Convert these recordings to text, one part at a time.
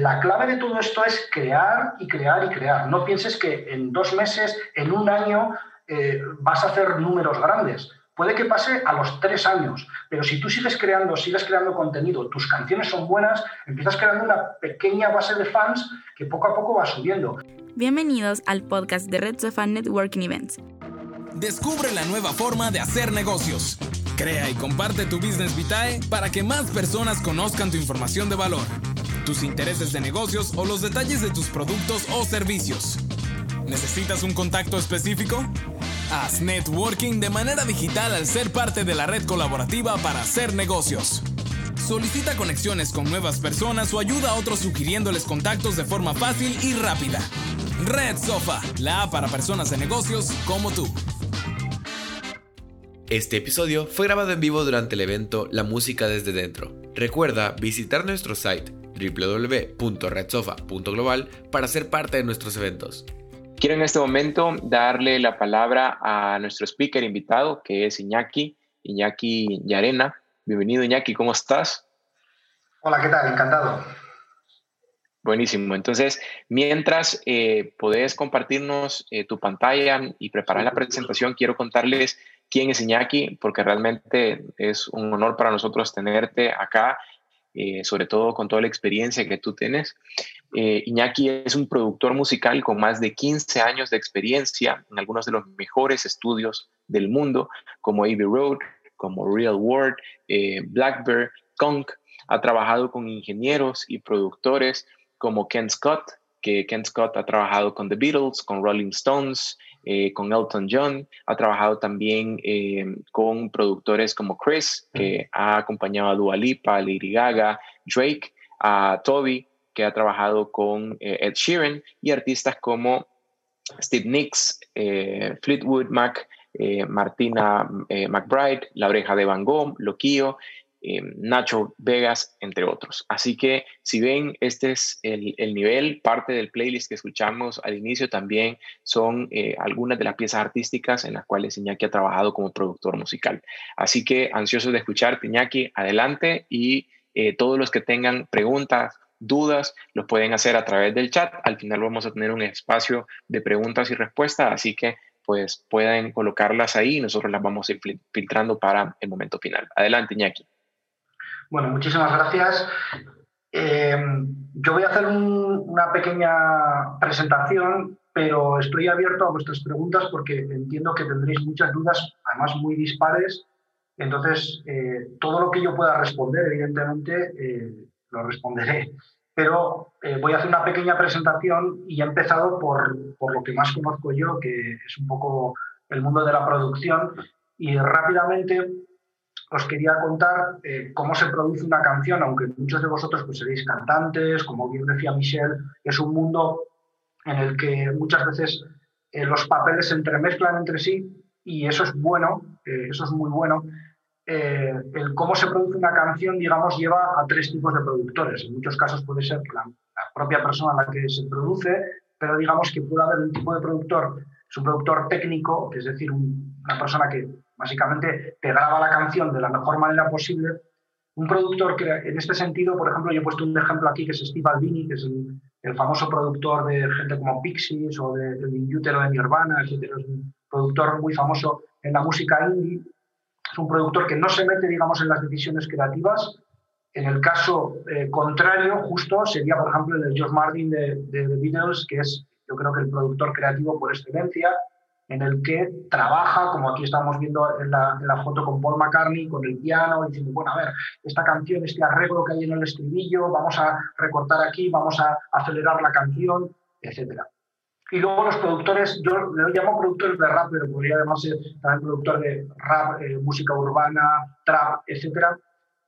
la clave de todo esto es crear y crear y crear. No pienses que en dos meses, en un año, eh, vas a hacer números grandes. Puede que pase a los tres años, pero si tú sigues creando, sigues creando contenido, tus canciones son buenas, empiezas creando una pequeña base de fans que poco a poco va subiendo. Bienvenidos al podcast de Red Sofa Networking Events. Descubre la nueva forma de hacer negocios. Crea y comparte tu Business Vitae para que más personas conozcan tu información de valor, tus intereses de negocios o los detalles de tus productos o servicios. ¿Necesitas un contacto específico? Haz networking de manera digital al ser parte de la red colaborativa para hacer negocios. Solicita conexiones con nuevas personas o ayuda a otros sugiriéndoles contactos de forma fácil y rápida. Red Sofa, la app para personas de negocios como tú. Este episodio fue grabado en vivo durante el evento La Música desde Dentro. Recuerda visitar nuestro site www.redsofa.global para ser parte de nuestros eventos. Quiero en este momento darle la palabra a nuestro speaker invitado, que es Iñaki, Iñaki Yarena. Bienvenido Iñaki, ¿cómo estás? Hola, ¿qué tal? Encantado. Buenísimo. Entonces, mientras eh, podés compartirnos eh, tu pantalla y preparar la presentación, quiero contarles quién es Iñaki, porque realmente es un honor para nosotros tenerte acá eh, sobre todo con toda la experiencia que tú tienes. Eh, Iñaki es un productor musical con más de 15 años de experiencia en algunos de los mejores estudios del mundo, como Abbey Road, como Real World, eh, Blackbird, Conk. Ha trabajado con ingenieros y productores como Ken Scott, que Ken Scott ha trabajado con The Beatles, con Rolling Stones, eh, con Elton John, ha trabajado también eh, con productores como Chris, que ha acompañado a Dua Lipa, Lady Gaga, Drake, a Toby, que ha trabajado con eh, Ed Sheeran, y artistas como Steve Nicks, Fleetwood Mac, Martina McBride, La Oreja de Van Gogh, Loquio, Em, Nacho Vegas, entre otros. Así que si ven, este es el, nivel, parte del playlist que escuchamos al inicio también son eh, algunas de las piezas artísticas en las cuales Iñaki ha trabajado como productor musical. Así que ansioso de escucharte, Iñaki, adelante y eh, todos los que tengan preguntas, dudas, los pueden hacer a través del chat. Al final vamos a tener un espacio de preguntas y respuestas, así que pues pueden colocarlas ahí y nosotros las vamos a ir filtrando para el momento final. Adelante, Iñaki. Bueno, muchísimas gracias. Eh, yo voy a hacer una pequeña presentación, pero estoy abierto a vuestras preguntas porque entiendo que tendréis muchas dudas, además muy dispares. Entonces, eh, todo lo que yo pueda responder, evidentemente, eh, lo responderé. Pero voy a hacer una pequeña presentación y he empezado por, por lo que más conozco yo, que es un poco el mundo de la producción. Y rápidamente os quería contar eh, cómo se produce una canción, aunque muchos de vosotros pues, seréis cantantes, como bien decía Michelle, es un mundo en el que muchas veces eh, los papeles se entremezclan entre sí y eso es bueno, eh, eso es muy bueno. el cómo se produce una canción, digamos, lleva a tres tipos de productores. En muchos casos puede ser la, la propia persona la que se produce, pero digamos que puede haber un tipo de productor, es un productor técnico, es decir, una persona que Básicamente te graba la canción de la mejor manera posible. Un productor que en este sentido, por ejemplo, yo he puesto un ejemplo aquí que es Steve Albini, que es el, famoso productor de gente como Pixies o de, de Utero de Nirvana, etc. Es un productor muy famoso en la música indie. Es un productor que no se mete, digamos, en las decisiones creativas. En el caso eh, contrario, justo, sería, por ejemplo, el de George Martin de, de The Beatles, que es, yo creo que el productor creativo por excelencia en el que trabaja, como aquí estamos viendo en la, foto con Paul McCartney, con el piano, diciendo, bueno, a ver, esta canción, este arreglo que hay en el estribillo, vamos a recortar aquí, vamos a acelerar la canción, etc. Y luego los productores, yo le llamo productores de rap, pero podría además ser también productor de rap, eh, música urbana, trap, etc.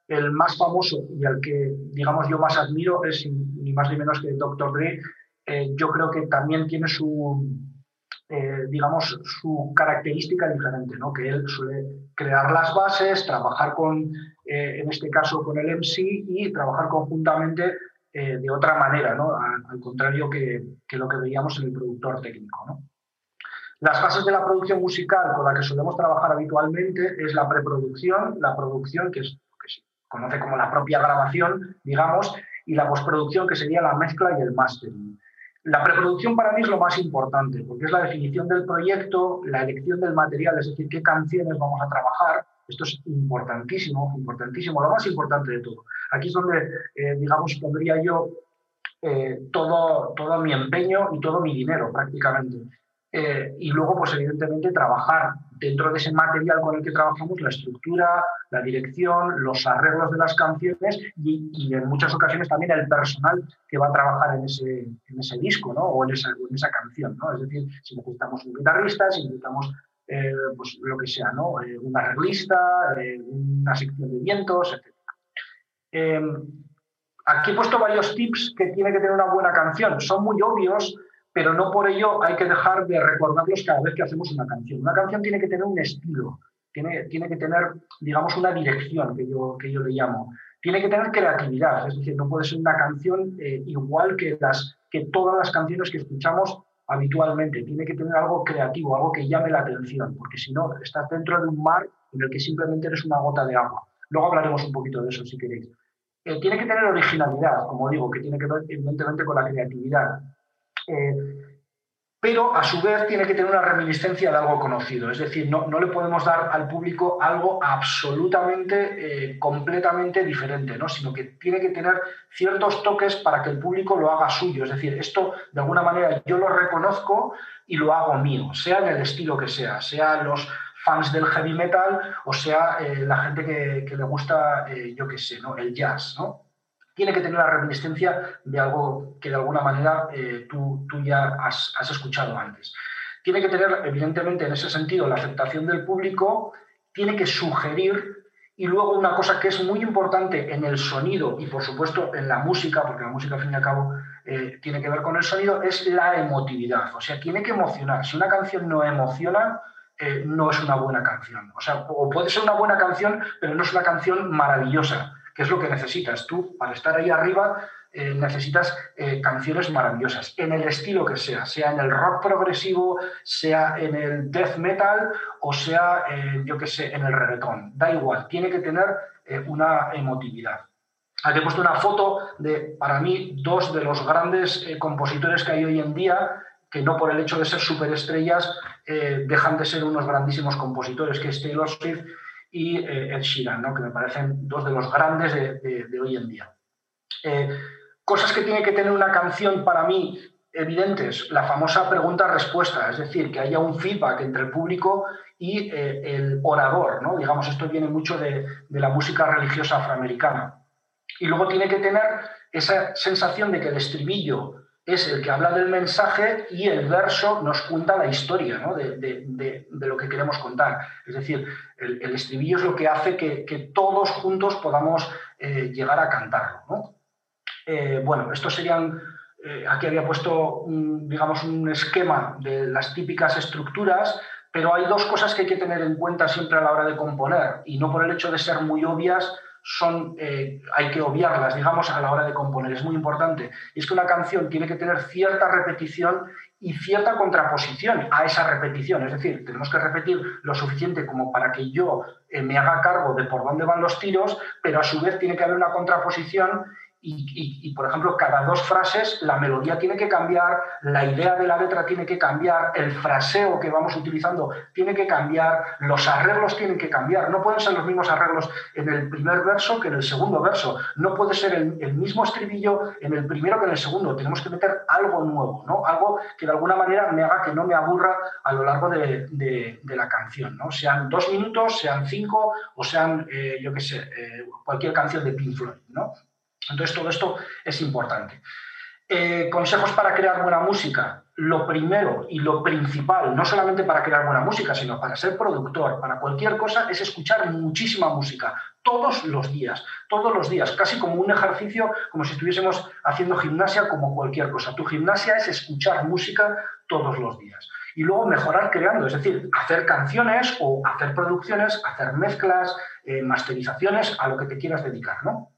El más famoso y al que, digamos, yo más admiro es ni más ni menos que Dr. Dre. Eh, yo creo que también tiene su, eh, digamos, su característica diferente, ¿no? que él suele crear las bases, trabajar con, eh, en este caso, con el MC y trabajar conjuntamente de otra manera, ¿no? al, contrario que, que, lo que veíamos en el productor técnico. ¿no? Las fases de la producción musical con la que solemos trabajar habitualmente es la preproducción, la producción, que es lo que se conoce como la propia grabación, digamos, y la postproducción, que sería la mezcla y el mastering. La preproducción para mí es lo más importante, porque es la definición del proyecto, la elección del material, es decir, qué canciones vamos a trabajar. Esto es importantísimo, importantísimo, lo más importante de todo. Aquí es donde, eh, digamos, pondría yo eh, todo, todo mi empeño y todo mi dinero prácticamente. Eh, y luego, pues evidentemente, trabajar dentro de ese material con el que trabajamos la estructura, la dirección, los arreglos de las canciones y, en muchas ocasiones también el personal que va a trabajar en ese, en ese disco ¿no? o, en esa, en esa canción. ¿no? Es decir, si necesitamos un guitarrista, si necesitamos eh, pues lo que sea, ¿no? Eh, un arreglista, una sección de vientos, etc. Em, aquí he puesto varios tips que tiene que tener una buena canción. Son muy obvios, pero no por ello hay que dejar de recordarlos cada vez que hacemos una canción. Una canción tiene que tener un estilo, tiene, tiene que tener, digamos, una dirección que yo, que yo le llamo. Tiene que tener creatividad, es decir, no puede ser una canción eh, igual que, las, que todas las canciones que escuchamos habitualmente. Tiene que tener algo creativo, algo que llame la atención, porque si no, estás dentro de un mar en el que simplemente eres una gota de agua. Luego hablaremos un poquito de eso si queréis. Eh, tiene que tener originalidad, como digo, que tiene que ver evidentemente con la creatividad. Eh, pero a su vez tiene que tener una reminiscencia de algo conocido. Es decir, no, no le podemos dar al público algo absolutamente, eh, completamente diferente, ¿no? sino que tiene que tener ciertos toques para que el público lo haga suyo. Es decir, esto de alguna manera yo lo reconozco y lo hago mío, sea en el estilo que sea, sea los fans del heavy metal o sea eh, la gente que, le gusta, yo qué sé, ¿no? el jazz. ¿no? Tiene que tener la reminiscencia de algo que de alguna manera eh, tú, tú, ya has, escuchado antes. Tiene que tener, evidentemente, en ese sentido, la aceptación del público, tiene que sugerir y luego una cosa que es muy importante en el sonido y por supuesto en la música, porque la música al fin y al cabo eh, tiene que ver con el sonido, es la emotividad. O sea, tiene que emocionar. Si una canción no emociona, eh, no es una buena canción. O sea, o puede ser una buena canción, pero no es una canción maravillosa. ¿Qué es lo que necesitas? Tú, para estar ahí arriba, eh, necesitas eh, canciones maravillosas, en el estilo que sea, sea en el rock progresivo, sea en el death metal o sea, eh, yo qué sé, en el reggaetón. Da igual, tiene que tener una emotividad. Aquí he puesto una foto de, para mí, dos de los grandes compositores que hay hoy en día, que no por el hecho de ser superestrellas dejan de ser unos grandísimos compositores, que es Taylor y eh, Ed Sheeran, ¿no? que me parecen dos de los grandes de, hoy en día. Eh, cosas que tiene que tener una canción para mí evidentes, la famosa pregunta-respuesta, es decir, que haya un feedback entre el público y eh, el orador, ¿no? digamos, esto viene mucho de la música religiosa afroamericana. Y luego tiene que tener esa sensación de que el estribillo es el que habla del mensaje y el verso nos cuenta la historia de, lo que queremos contar. Es decir, el, estribillo es lo que hace que, todos juntos podamos eh, llegar a cantarlo. Eh, bueno, estos serían, eh, aquí había puesto, digamos, un esquema de las típicas estructuras, pero hay dos cosas que hay que tener en cuenta siempre a la hora de componer, y no por el hecho de ser muy obvias, son, eh, hay que obviarlas, digamos, a la hora de componer. Es muy importante. Y es que una canción tiene que tener cierta repetición y cierta contraposición a esa repetición. Es decir, tenemos que repetir lo suficiente como para que yo eh, me haga cargo de por dónde van los tiros, pero a su vez tiene que haber una contraposición y, por ejemplo, cada dos frases la melodía tiene que cambiar, la idea de la letra tiene que cambiar, el fraseo que vamos utilizando tiene que cambiar, los arreglos tienen que cambiar. No pueden ser los mismos arreglos en el primer verso que en el segundo verso. No puede ser el, mismo estribillo en el primero que en el segundo. Tenemos que meter algo nuevo, ¿no? algo que de alguna manera me haga que no me aburra a lo largo de, la canción. ¿no? Sean dos minutos, sean cinco o sean, eh, yo qué sé, eh, cualquier canción de Pink Floyd. ¿no? Entonces, todo esto es importante. Eh, consejos para crear buena música. Lo primero y lo principal, no solamente para crear buena música, sino para ser productor, para cualquier cosa, es escuchar muchísima música, todos los días, todos los días, casi como un ejercicio, como si estuviésemos haciendo gimnasia, como cualquier cosa. Tu gimnasia es escuchar música todos los días. Y luego mejorar creando, es decir, hacer canciones o hacer producciones, hacer mezclas, eh, masterizaciones, a lo que te quieras dedicar, ¿no?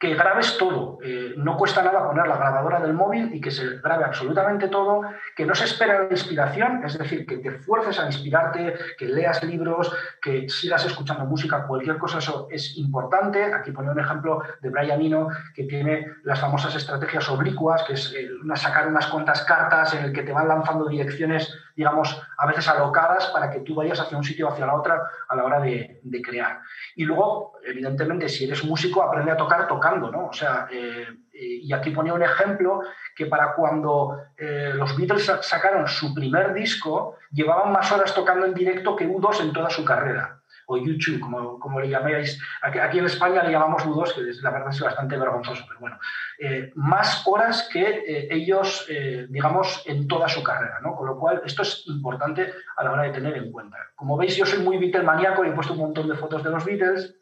Que grabes todo. Eh, no cuesta nada poner la grabadora del móvil y que se grabe absolutamente todo, que no se espera la inspiración, es decir, que te fuerces a inspirarte, que leas libros, que sigas escuchando música, cualquier cosa, eso es importante. Aquí pone un ejemplo de Brian Eno, que tiene las famosas estrategias oblicuas, que es eh, sacar unas cuantas cartas en el que te van lanzando direcciones, digamos, a veces alocadas para que tú vayas hacia un sitio o hacia la otra a la hora de, crear. Y luego, evidentemente, si eres músico, aprende a tocar tocando ¿no? O sea, eh, y aquí ponía un ejemplo que para cuando eh, los Beatles sacaron su primer disco, llevaban más horas tocando en directo que U2 en toda su carrera o YouTube, como, como le llaméis. Aquí, en España le llamamos U2, que la verdad es bastante vergonzoso, pero bueno, eh, más horas que ellos, digamos, en toda su carrera, ¿no? Con lo cual, esto es importante a la hora de tener en cuenta. Como veis, yo soy muy Beatle maníaco y he puesto un montón de fotos de los Beatles,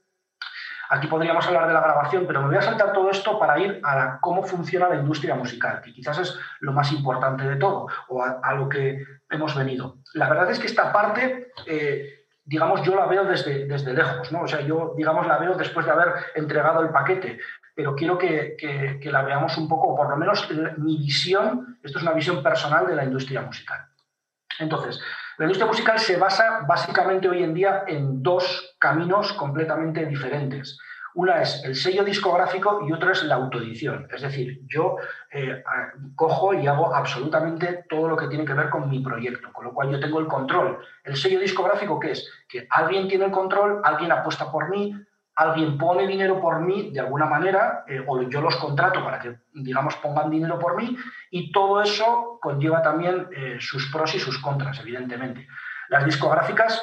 Aquí podríamos hablar de la grabación, pero me voy a saltar todo esto para ir a cómo funciona la industria musical, que quizás es lo más importante de todo, o a, lo que hemos venido. La verdad es que esta parte, eh, digamos, yo la veo desde, desde lejos, ¿no? O sea, yo, digamos, la veo después de haber entregado el paquete, pero quiero que, que la veamos un poco, por lo menos mi visión, esto es una visión personal de la industria musical. Entonces, la industria musical se basa básicamente hoy en día en dos caminos completamente diferentes. Una es el sello discográfico y otra es la autoedición. Es decir, yo eh, cojo y hago absolutamente todo lo que tiene que ver con mi proyecto, con lo cual yo tengo el control. El sello discográfico, ¿qué es? Que alguien tiene el control, alguien apuesta por mí, alguien pone dinero por mí de alguna manera, eh, o yo los contrato para que, digamos, pongan dinero por mí, y todo eso conlleva también eh, sus pros y sus contras, evidentemente. Las discográficas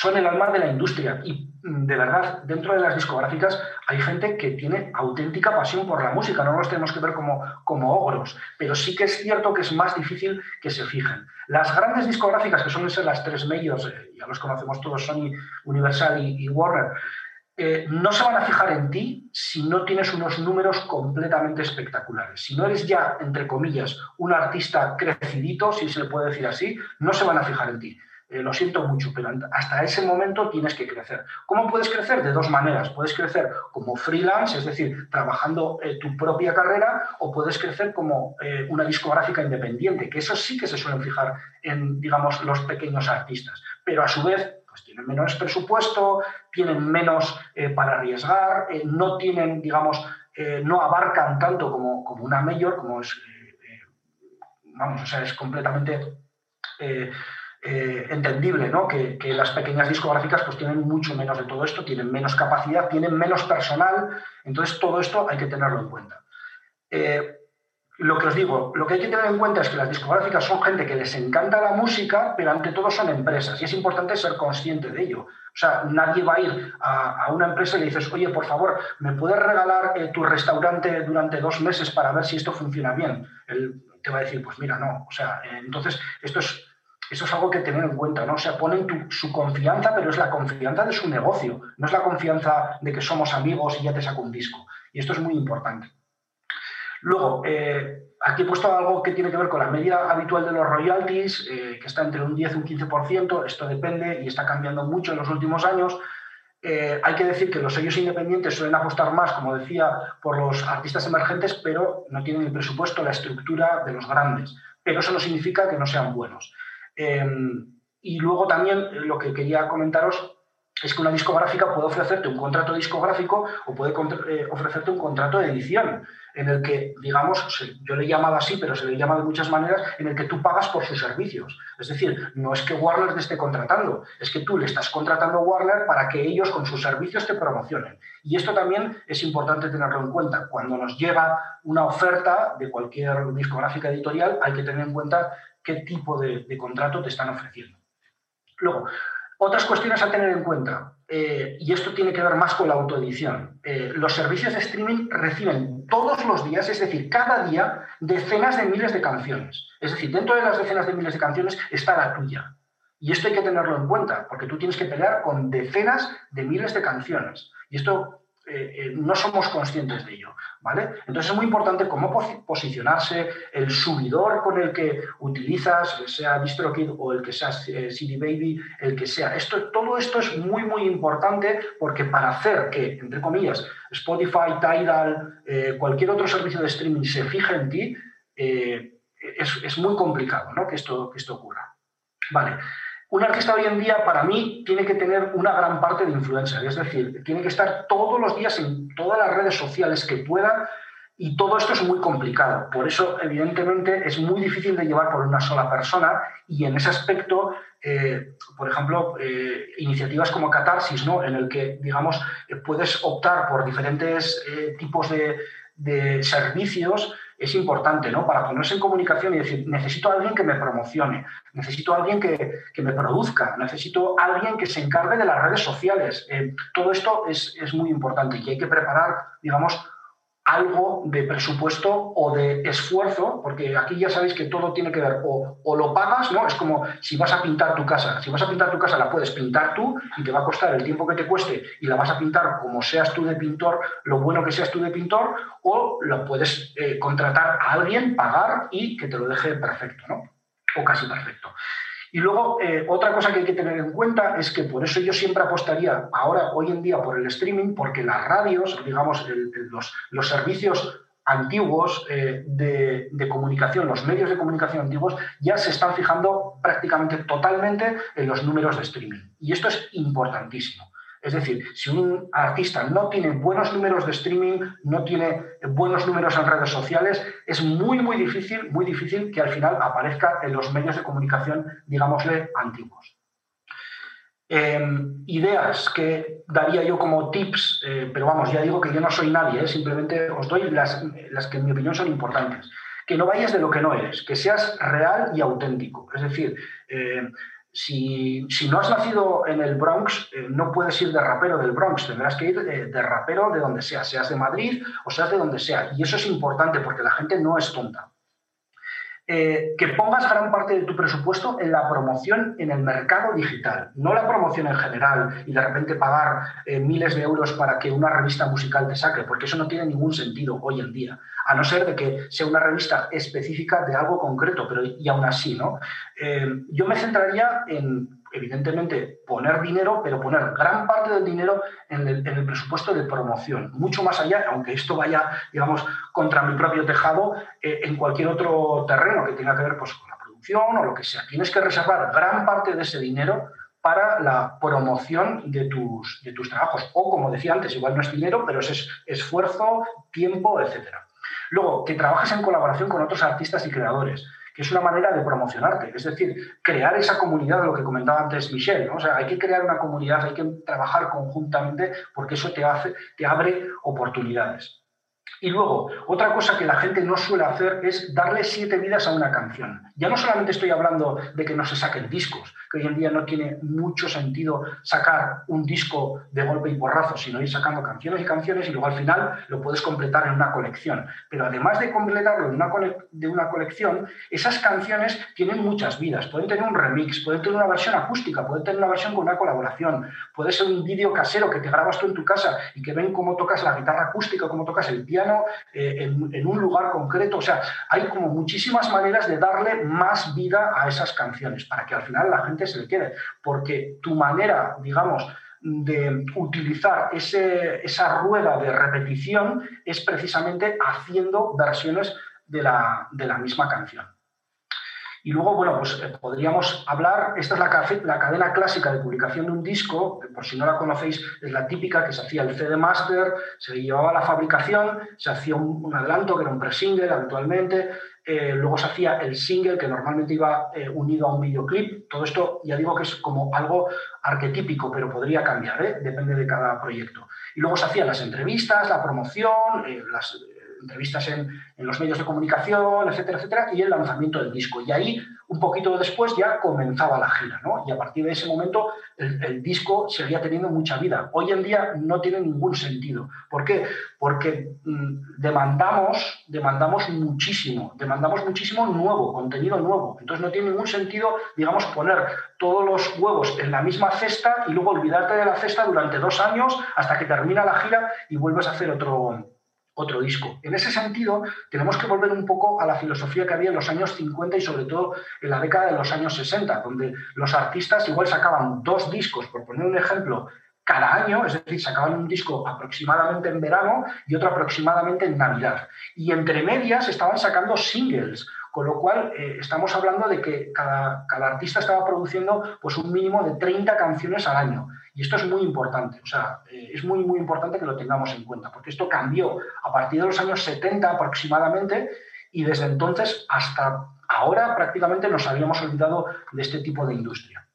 son el alma de la industria y mm, de verdad, dentro de las discográficas hay gente que tiene auténtica pasión por la música, no los tenemos que ver como, como ogros, pero sí que es cierto que es más difícil que se fijen. Las grandes discográficas, que suelen ser las tres medios, eh, ya los conocemos todos, Sony, Universal y Warner, eh, no se van a fijar en ti si no tienes unos números completamente espectaculares. Si no eres ya, entre comillas, un artista crecidito, si se le puede decir así, no se van a fijar en ti. Eh, lo siento mucho, pero hasta ese momento tienes que crecer. ¿Cómo puedes crecer? De dos maneras. Puedes crecer como freelance, es decir, trabajando eh, tu propia carrera, o puedes crecer como una discográfica independiente, que eso sí que se suelen fijar en, digamos, los pequeños artistas. Pero a su vez, pues tienen menos presupuesto, tienen menos eh, para arriesgar, eh, no tienen, digamos, eh, no abarcan tanto como, como, una mayor, como es, vamos, o sea, es completamente entendible, ¿no? Que, las pequeñas discográficas pues tienen mucho menos de todo esto, tienen menos capacidad, tienen menos personal, entonces todo esto hay que tenerlo en cuenta. Lo que os digo, lo que hay que tener en cuenta es que las discográficas son gente que les encanta la música, pero ante todo son empresas y es importante ser consciente de ello. O sea, nadie va a ir a, una empresa y le dices, oye, por favor, ¿me puedes regalar eh, tu restaurante durante dos meses para ver si esto funciona bien? Él te va a decir, pues mira, no. O sea, eh, entonces esto es, eso es algo que tener en cuenta, ¿no? O sea, ponen su confianza, pero es la confianza de su negocio, no es la confianza de que somos amigos y ya te saco un disco. Y esto es muy importante. Luego, eh, aquí he puesto algo que tiene que ver con la media habitual de los royalties, eh, que está entre un 10 y un 15%. Esto depende y está cambiando mucho en los últimos años. Eh, hay que decir que los sellos independientes suelen apostar más, como decía, por los artistas emergentes, pero no tienen el presupuesto, la estructura de los grandes. Pero eso no significa que no sean buenos. Y luego también lo que quería comentaros es que una discográfica puede ofrecerte un contrato discográfico o puede ofrecerte un contrato de edición en el que, digamos, yo le he llamado así, pero se le llama de muchas maneras, en el que tú pagas por sus servicios. Es decir, no es que Warner te esté contratando, es que tú le estás contratando a Warner para que ellos con sus servicios te promocionen. Y esto también es importante tenerlo en cuenta. Cuando nos llega una oferta de cualquier discográfica editorial, hay que tener en cuenta qué tipo de, contrato te están ofreciendo. Luego, otras cuestiones a tener en cuenta, eh, y esto tiene que ver más con la autoedición. Eh, los servicios de streaming reciben todos los días, es decir, cada día, decenas de miles de canciones. Es decir, dentro de las decenas de miles de canciones está la tuya. Y esto hay que tenerlo en cuenta, porque tú tienes que pelear con decenas de miles de canciones. Y esto no somos conscientes de ello. ¿vale? Entonces es muy importante cómo posicionarse, el subidor con el que utilizas, sea DistroKid o el que sea CD Baby, el que sea. Esto, todo esto es muy, muy importante porque para hacer que, entre comillas, Spotify, Tidal, cualquier otro servicio de streaming se fije en ti, es, muy complicado ¿no? que, esto, que esto ocurra. Vale. Un artista hoy en día, para mí, tiene que tener una gran parte de influencia, es decir, tiene que estar todos los días en todas las redes sociales que pueda y todo esto es muy complicado. Por eso, evidentemente, es muy difícil de llevar por una sola persona y en ese aspecto, eh, por ejemplo, eh, iniciativas como Catarsis, ¿no? en el que, digamos, eh, puedes optar por diferentes tipos de servicios es importante, ¿no? Para ponerse en comunicación y decir, necesito a alguien que me promocione, necesito a alguien que, me produzca, necesito a alguien que se encargue de las redes sociales. Eh, todo esto es, es, muy importante y hay que preparar, digamos, algo de presupuesto o de esfuerzo, porque aquí ya sabéis que todo tiene que ver o, lo pagas, ¿no? Es como si vas a pintar tu casa. Si vas a pintar tu casa la puedes pintar tú y te va a costar el tiempo que te cueste y la vas a pintar como seas tú de pintor, lo bueno que seas tú de pintor, o lo puedes eh, contratar a alguien, pagar y que te lo deje perfecto, ¿no? O casi perfecto. Y luego, eh, otra cosa que hay que tener en cuenta es que por eso yo siempre apostaría ahora, hoy en día, por el streaming, porque las radios, digamos, los, los, servicios antiguos eh, de, de, comunicación, los medios de comunicación antiguos, ya se están fijando prácticamente totalmente en los números de streaming. Y esto es importantísimo. Es decir, si un artista no tiene buenos números de streaming, no tiene buenos números en redes sociales, es muy, muy difícil, muy difícil que al final aparezca en los medios de comunicación, digámosle, antiguos. Em, ideas que daría yo como tips, eh, pero vamos, ya digo que yo no soy nadie, eh, simplemente os doy las, las que en mi opinión son importantes. Que no vayas de lo que no eres, que seas real y auténtico. Es decir, si, no has nacido en el Bronx, eh, no puedes ir de rapero del Bronx, tendrás que ir eh, de, rapero de donde sea, seas de Madrid o seas de donde sea. Y eso es importante porque la gente no es tonta. Eh, que pongas gran parte de tu presupuesto en la promoción en el mercado digital, no la promoción en general y de repente pagar miles de euros para que una revista musical te saque, porque eso no tiene ningún sentido hoy en día a no ser de que sea una revista específica de algo concreto, pero y aún así, ¿no? Eh, yo me centraría en, evidentemente, poner dinero, pero poner gran parte del dinero en el, presupuesto de promoción, mucho más allá, aunque esto vaya, digamos, contra mi propio tejado, eh, en cualquier otro terreno que tenga que ver pues, con la producción o lo que sea. Tienes que reservar gran parte de ese dinero para la promoción de tus, de tus trabajos. O, como decía antes, igual no es dinero, pero es esfuerzo, tiempo, etcétera. Luego, que trabajes en colaboración con otros artistas y creadores, que es una manera de promocionarte, es decir, crear esa comunidad, lo que comentaba antes Michelle, o sea, hay que crear una comunidad, hay que trabajar conjuntamente porque eso te, hace, te abre oportunidades. Y luego, otra cosa que la gente no suele hacer es darle siete vidas a una canción. Ya no solamente estoy hablando de que no se saquen discos, que hoy en día no tiene mucho sentido sacar un disco de golpe y porrazo, sino ir sacando canciones y canciones y luego al final lo puedes completar en una colección. Pero además de completarlo en una, de una colección, esas canciones tienen muchas vidas. Pueden tener un remix, pueden tener una versión acústica, pueden tener una versión con una colaboración, puede ser un vídeo casero que te grabas tú en tu casa y que ven cómo tocas la guitarra acústica, cómo tocas el piano eh, en, un lugar concreto. O sea, hay como muchísimas maneras de darle más vida a esas canciones para que al final la gente se le quede. Porque tu manera, digamos, de utilizar esa rueda de repetición es precisamente haciendo versiones de la misma canción. Y luego, bueno, pues eh, podríamos hablar, esta es la, la, cadena clásica de publicación de un disco, por si no la conocéis, es la típica que se hacía el CD Master, se llevaba a la fabricación, se hacía un, adelanto que era un pre-single habitualmente, eh, luego se hacía el single que normalmente iba eh, unido a un videoclip. Todo esto ya digo que es como algo arquetípico, pero podría cambiar, depende de cada proyecto. Y luego se hacían las entrevistas, la promoción, las entrevistas en, en, los medios de comunicación, etcétera, etcétera, y el lanzamiento del disco. Y ahí, un poquito después, ya comenzaba la gira, ¿no? Y a partir de ese momento, el, disco seguía teniendo mucha vida. Hoy en día no tiene ningún sentido. ¿Por qué? Porque mmm, demandamos, demandamos muchísimo, demandamos muchísimo nuevo, contenido nuevo. Entonces no tiene ningún sentido, digamos, poner todos los huevos en la misma cesta y luego olvidarte de la cesta durante dos años hasta que termina la gira y vuelves a hacer otro, otro disco. En ese sentido, tenemos que volver un poco a la filosofía que había en los años 50 y sobre todo en la década de los años 60, donde los artistas igual sacaban dos discos, por poner un ejemplo, cada año, es decir, sacaban un disco aproximadamente en verano y otro aproximadamente en Navidad. Y entre medias estaban sacando singles, con lo cual eh, estamos hablando de que cada, cada, artista estaba produciendo pues, un mínimo de 30 canciones al año. Y esto es muy importante, o sea, eh, es muy, muy importante que lo tengamos en cuenta, porque esto cambió a partir de los años 70 aproximadamente y desde entonces hasta ahora prácticamente nos habíamos olvidado de este tipo de industria.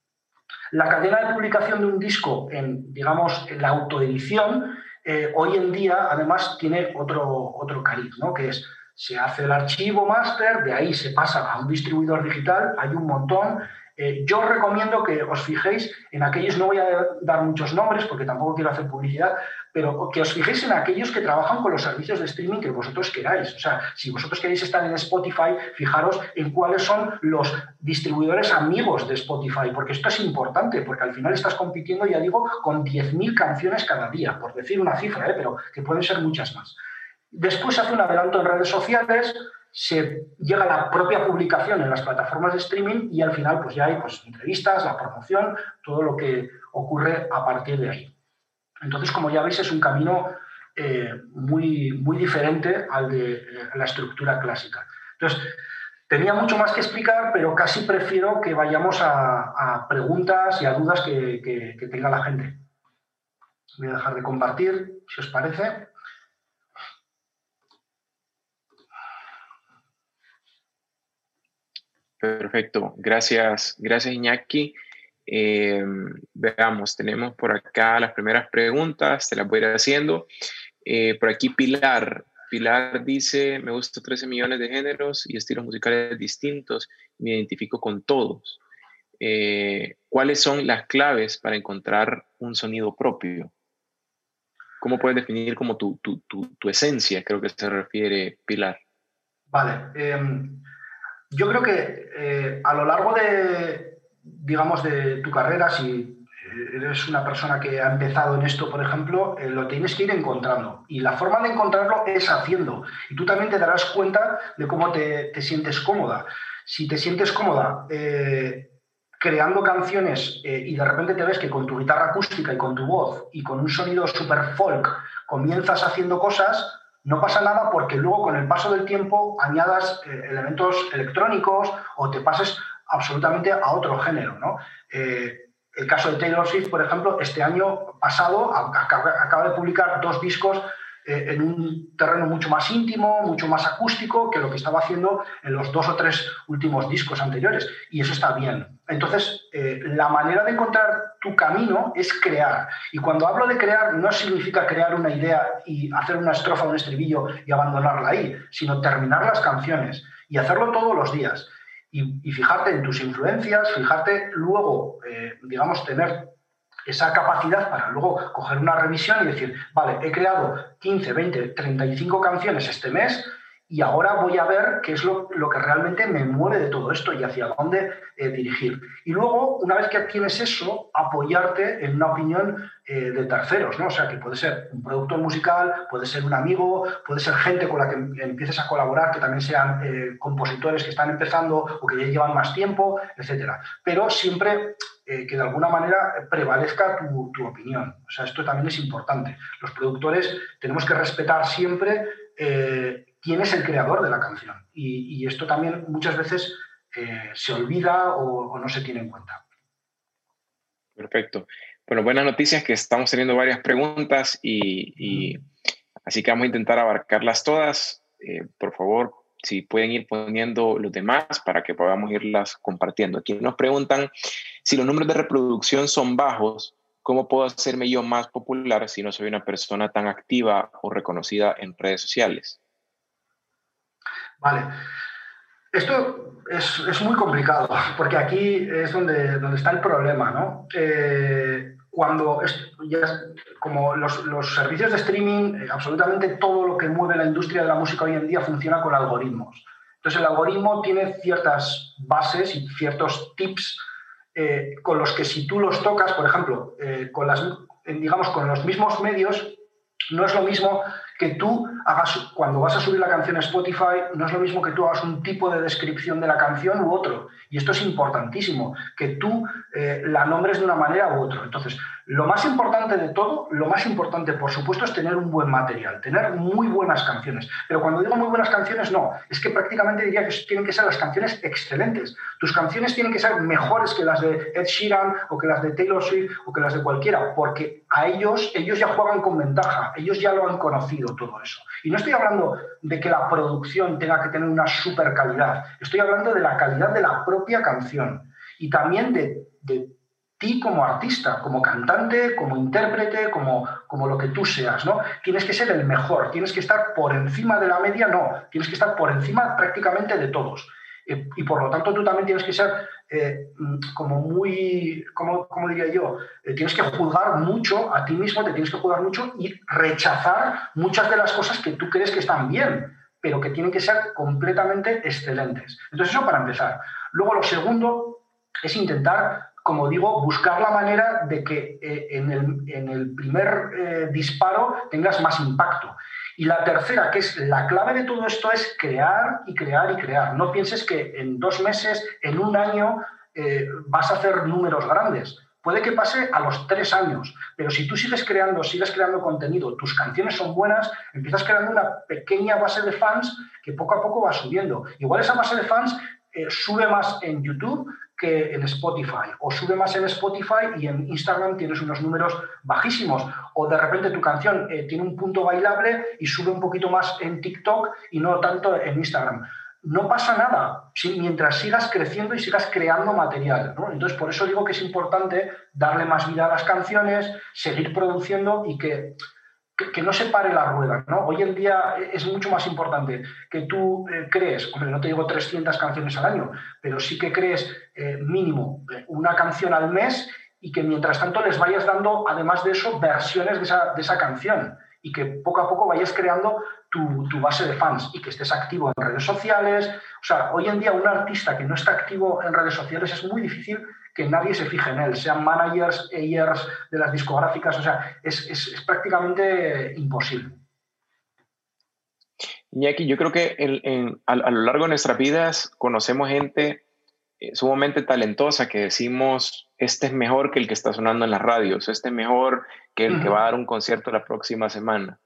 La cadena de publicación de un disco en, digamos, en la autoedición, eh, hoy en día además tiene otro, otro cariz, ¿no? que es se hace el archivo máster, de ahí se pasa a un distribuidor digital, hay un montón. Eh, yo recomiendo que os fijéis en aquellos, no voy a dar muchos nombres porque tampoco quiero hacer publicidad, pero que os fijéis en aquellos que trabajan con los servicios de streaming que vosotros queráis. O sea, si vosotros queréis estar en Spotify, fijaros en cuáles son los distribuidores amigos de Spotify, porque esto es importante, porque al final estás compitiendo, ya digo, con 10.000 canciones cada día, por decir una cifra, ¿eh? pero que pueden ser muchas más. Después hace un adelanto en redes sociales, se llega a la propia publicación en las plataformas de streaming y al final pues ya hay pues, entrevistas, la promoción, todo lo que ocurre a partir de ahí. Entonces, como ya veis, es un camino eh, muy, muy diferente al de eh, la estructura clásica. Entonces, tenía mucho más que explicar, pero casi prefiero que vayamos a, preguntas y a dudas que, que, que tenga la gente. Voy a dejar de compartir, si os parece. Perfecto, gracias, gracias Iñaki. Eh, veamos, tenemos por acá las primeras preguntas, te las voy a ir haciendo. Eh, por aquí Pilar, Pilar dice, me gustan 13 millones de géneros y estilos musicales distintos, me identifico con todos. Eh, ¿Cuáles son las claves para encontrar un sonido propio? ¿Cómo puedes definir como tu, tu, tu, tu esencia? Creo que se refiere Pilar. Vale. Yo creo que eh, a lo largo de, digamos, de tu carrera, si eres una persona que ha empezado en esto, por ejemplo, eh, lo tienes que ir encontrando. Y la forma de encontrarlo es haciendo. Y tú también te darás cuenta de cómo te, te sientes cómoda. Si te sientes cómoda eh, creando canciones y de repente te ves que con tu guitarra acústica y con tu voz y con un sonido super folk comienzas haciendo cosas, no pasa nada porque luego con el paso del tiempo añadas eh, elementos electrónicos o te pases absolutamente a otro género. ¿no? Eh, el caso de Taylor Swift, por ejemplo, este año pasado acaba, acaba de publicar dos discos eh, en un terreno mucho más íntimo, mucho más acústico que lo que estaba haciendo en los dos o tres últimos discos anteriores. Y eso está bien. Entonces, eh, la manera de encontrar tu camino es crear. Y cuando hablo de crear, no significa crear una idea y hacer una estrofa, un estribillo y abandonarla ahí, sino terminar las canciones y hacerlo todos los días. Y, fijarte en tus influencias, fijarte luego, eh, digamos, tener esa capacidad para luego coger una revisión y decir, vale, he creado 15, 20, 35 canciones este mes y ahora voy a ver qué es lo, lo que realmente me mueve de todo esto y hacia dónde eh, dirigir. Y luego, una vez que tienes eso, apoyarte en una opinión eh, de terceros, ¿no? O sea, que puede ser un productor musical, puede ser un amigo, puede ser gente con la que empieces a colaborar, que también sean eh, compositores que están empezando o que ya llevan más tiempo, etcétera. Pero siempre que de alguna manera prevalezca tu, tu, opinión. O sea, esto también es importante. Los productores tenemos que respetar siempre quién es el creador de la canción. Y, esto también muchas veces eh, se olvida o, no se tiene en cuenta. Perfecto. Bueno, buenas noticias que estamos teniendo varias preguntas y, y así que vamos a intentar abarcarlas todas. Eh, por favor, si pueden ir poniendo los demás para que podamos irlas compartiendo. Aquí nos preguntan si los números de reproducción son bajos, ¿cómo puedo hacerme yo más popular si no soy una persona tan activa o reconocida en redes sociales? Vale. Esto es, muy complicado, porque aquí es donde, donde está el problema, ¿no? Eh, cuando ya, como los, servicios de streaming, eh, absolutamente todo lo que mueve la industria de la música hoy en día funciona con algoritmos. Entonces el algoritmo tiene ciertas bases y ciertos tips eh, con los que si tú los tocas, por ejemplo, con las, digamos, con los mismos medios, no es lo mismo que tú hagas, cuando vas a subir la canción a Spotify, no es lo mismo que tú hagas un tipo de descripción de la canción u otro. Y esto es importantísimo, que tú eh, la nombres de una manera u otra. Entonces, lo más importante de todo, lo más importante, por supuesto, es tener un buen material, tener muy buenas canciones. Pero cuando digo muy buenas canciones, no, es que prácticamente diría que tienen que ser las canciones excelentes. Tus canciones tienen que ser mejores que las de Ed Sheeran o que las de Taylor Swift o que las de cualquiera, porque a ellos, ellos ya juegan con ventaja, ellos ya lo han conocido todo eso. Y no estoy hablando de que la producción tenga que tener una super calidad, estoy hablando de la calidad de la propia canción y también de, de ti como artista, como cantante, como intérprete, como, como lo que tú seas, ¿no? Tienes que ser el mejor, tienes que estar por encima de la media, no, tienes que estar por encima prácticamente de todos. Y por lo tanto tú también tienes que ser eh, como muy, como, como diría yo, eh, tienes que juzgar mucho a ti mismo, te tienes que juzgar mucho y rechazar muchas de las cosas que tú crees que están bien, pero que tienen que ser completamente excelentes. Entonces eso para empezar. Luego lo segundo es intentar como digo, buscar la manera de que eh, en, el, primer eh, disparo tengas más impacto. Y la tercera, que es la clave de todo esto, es crear y crear y crear. No pienses que en dos meses, en un año, eh, vas a hacer números grandes. Puede que pase a los tres años, pero si tú sigues creando, sigues creando contenido, tus canciones son buenas, empiezas creando una pequeña base de fans que poco a poco va subiendo. Igual esa base de fans sube más en YouTube que en Spotify. O sube más en Spotify y en Instagram tienes unos números bajísimos. O de repente tu canción eh, tiene un punto bailable y sube un poquito más en TikTok y no tanto en Instagram. No pasa nada mientras sigas creciendo y sigas creando material. Entonces, por eso digo que es importante darle más vida a las canciones, seguir produciendo y que que, no se pare la rueda. ¿no? Hoy en día es mucho más importante que tú eh, crees, hombre, no te digo 300 canciones al año, pero sí que crees eh, mínimo eh, una canción al mes y que mientras tanto les vayas dando, además de eso, versiones de esa, de esa canción y que poco a poco vayas creando tu, tu, base de fans y que estés activo en redes sociales. O sea, hoy en día un artista que no está activo en redes sociales es muy difícil que nadie se fije en él, sean managers, AERs de las discográficas, o sea, es, prácticamente imposible. Iñaki, yo creo que a, lo largo de nuestras vidas conocemos gente eh, sumamente talentosa que decimos, este es mejor que el que está sonando en las radios, este es mejor que el que va a dar un concierto la próxima semana.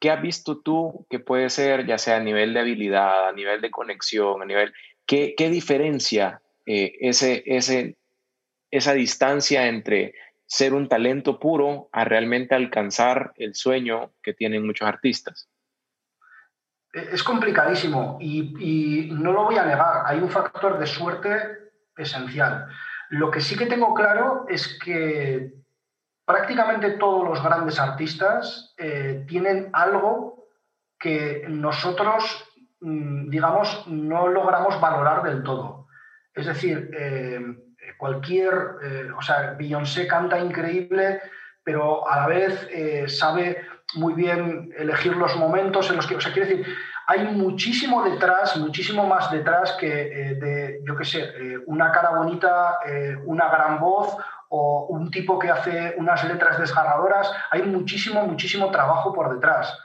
¿Qué has visto tú que puede ser, ya sea a nivel de habilidad, a nivel de conexión, a nivel... ¿Qué, qué diferencia eh, ese, ese esa distancia entre ser un talento puro a realmente alcanzar el sueño que tienen muchos artistas? Es complicadísimo y, no lo voy a negar, hay un factor de suerte esencial. Lo que sí que tengo claro es que prácticamente todos los grandes artistas eh, tienen algo que nosotros, mm, digamos, no logramos valorar del todo. Es decir, eh, cualquier, eh, o sea, Beyoncé canta increíble, pero a la vez eh, sabe muy bien elegir los momentos en los que, o sea, quiere decir, hay muchísimo detrás, muchísimo más detrás que eh, de, yo qué sé, una cara bonita, una gran voz o un tipo que hace unas letras desgarradoras. Hay muchísimo, muchísimo trabajo por detrás.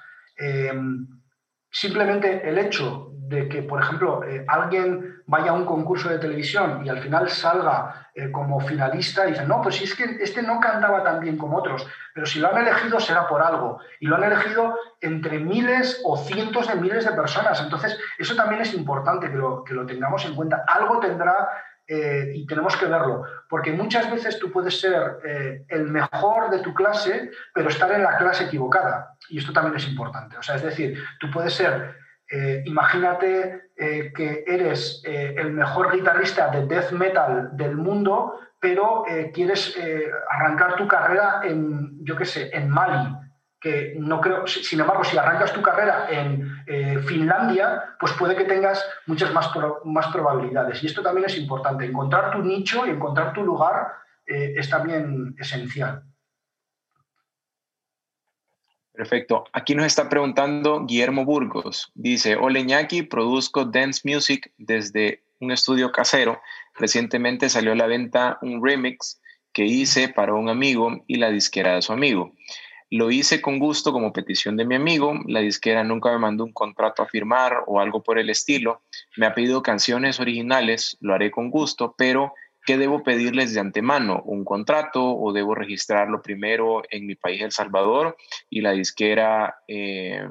simplemente el hecho de que, por ejemplo, alguien vaya a un concurso de televisión y al final salga eh, como finalista y dice, no, pues si es que este no cantaba tan bien como otros, pero si lo han elegido será por algo. Y lo han elegido entre miles o cientos de miles de personas. Entonces, eso también es importante que lo, que lo tengamos en cuenta. Algo tendrá eh, y tenemos que verlo, porque muchas veces tú puedes ser eh, el mejor de tu clase, pero estar en la clase equivocada. Y esto también es importante. O sea, es decir, tú puedes ser eh, imagínate eh, que eres eh, el mejor guitarrista de death metal del mundo, pero quieres arrancar tu carrera en, yo qué sé, en Mali. que no creo, sin embargo, si arrancas tu carrera en Finlandia, pues puede que tengas muchas más, más probabilidades. Y esto también es importante. Encontrar tu nicho y encontrar tu lugar es también esencial. Perfecto. Aquí nos está preguntando Guillermo Burgos. Dice, hola Iñaki, produzco dance music desde un estudio casero. Recientemente salió a la venta un remix que hice para un amigo y la disquera de su amigo. Lo hice con gusto como petición de mi amigo. La disquera nunca me mandó un contrato a firmar o algo por el estilo. Me ha pedido canciones originales, lo haré con gusto, pero ¿qué debo pedirles de antemano? ¿Un contrato o debo registrarlo primero en mi país, El Salvador? Y la disquera eh,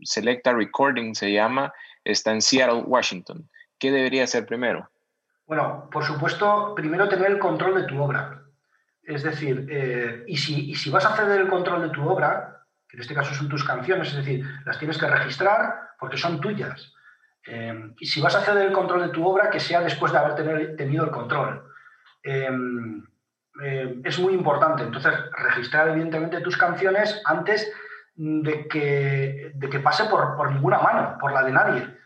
Selecta Recording se llama, está en Seattle, Washington. ¿Qué debería hacer primero? Bueno, por supuesto, primero tener el control de tu obra. Es decir, eh, y, si, si, vas a ceder el control de tu obra, que en este caso son tus canciones, es decir, las tienes que registrar porque son tuyas. Eh, y si vas a ceder el control de tu obra, que sea después de haber tenido el control. Eh, es muy importante. Entonces, registrar evidentemente tus canciones antes de que, de que pase por, por, ninguna mano, por la de nadie.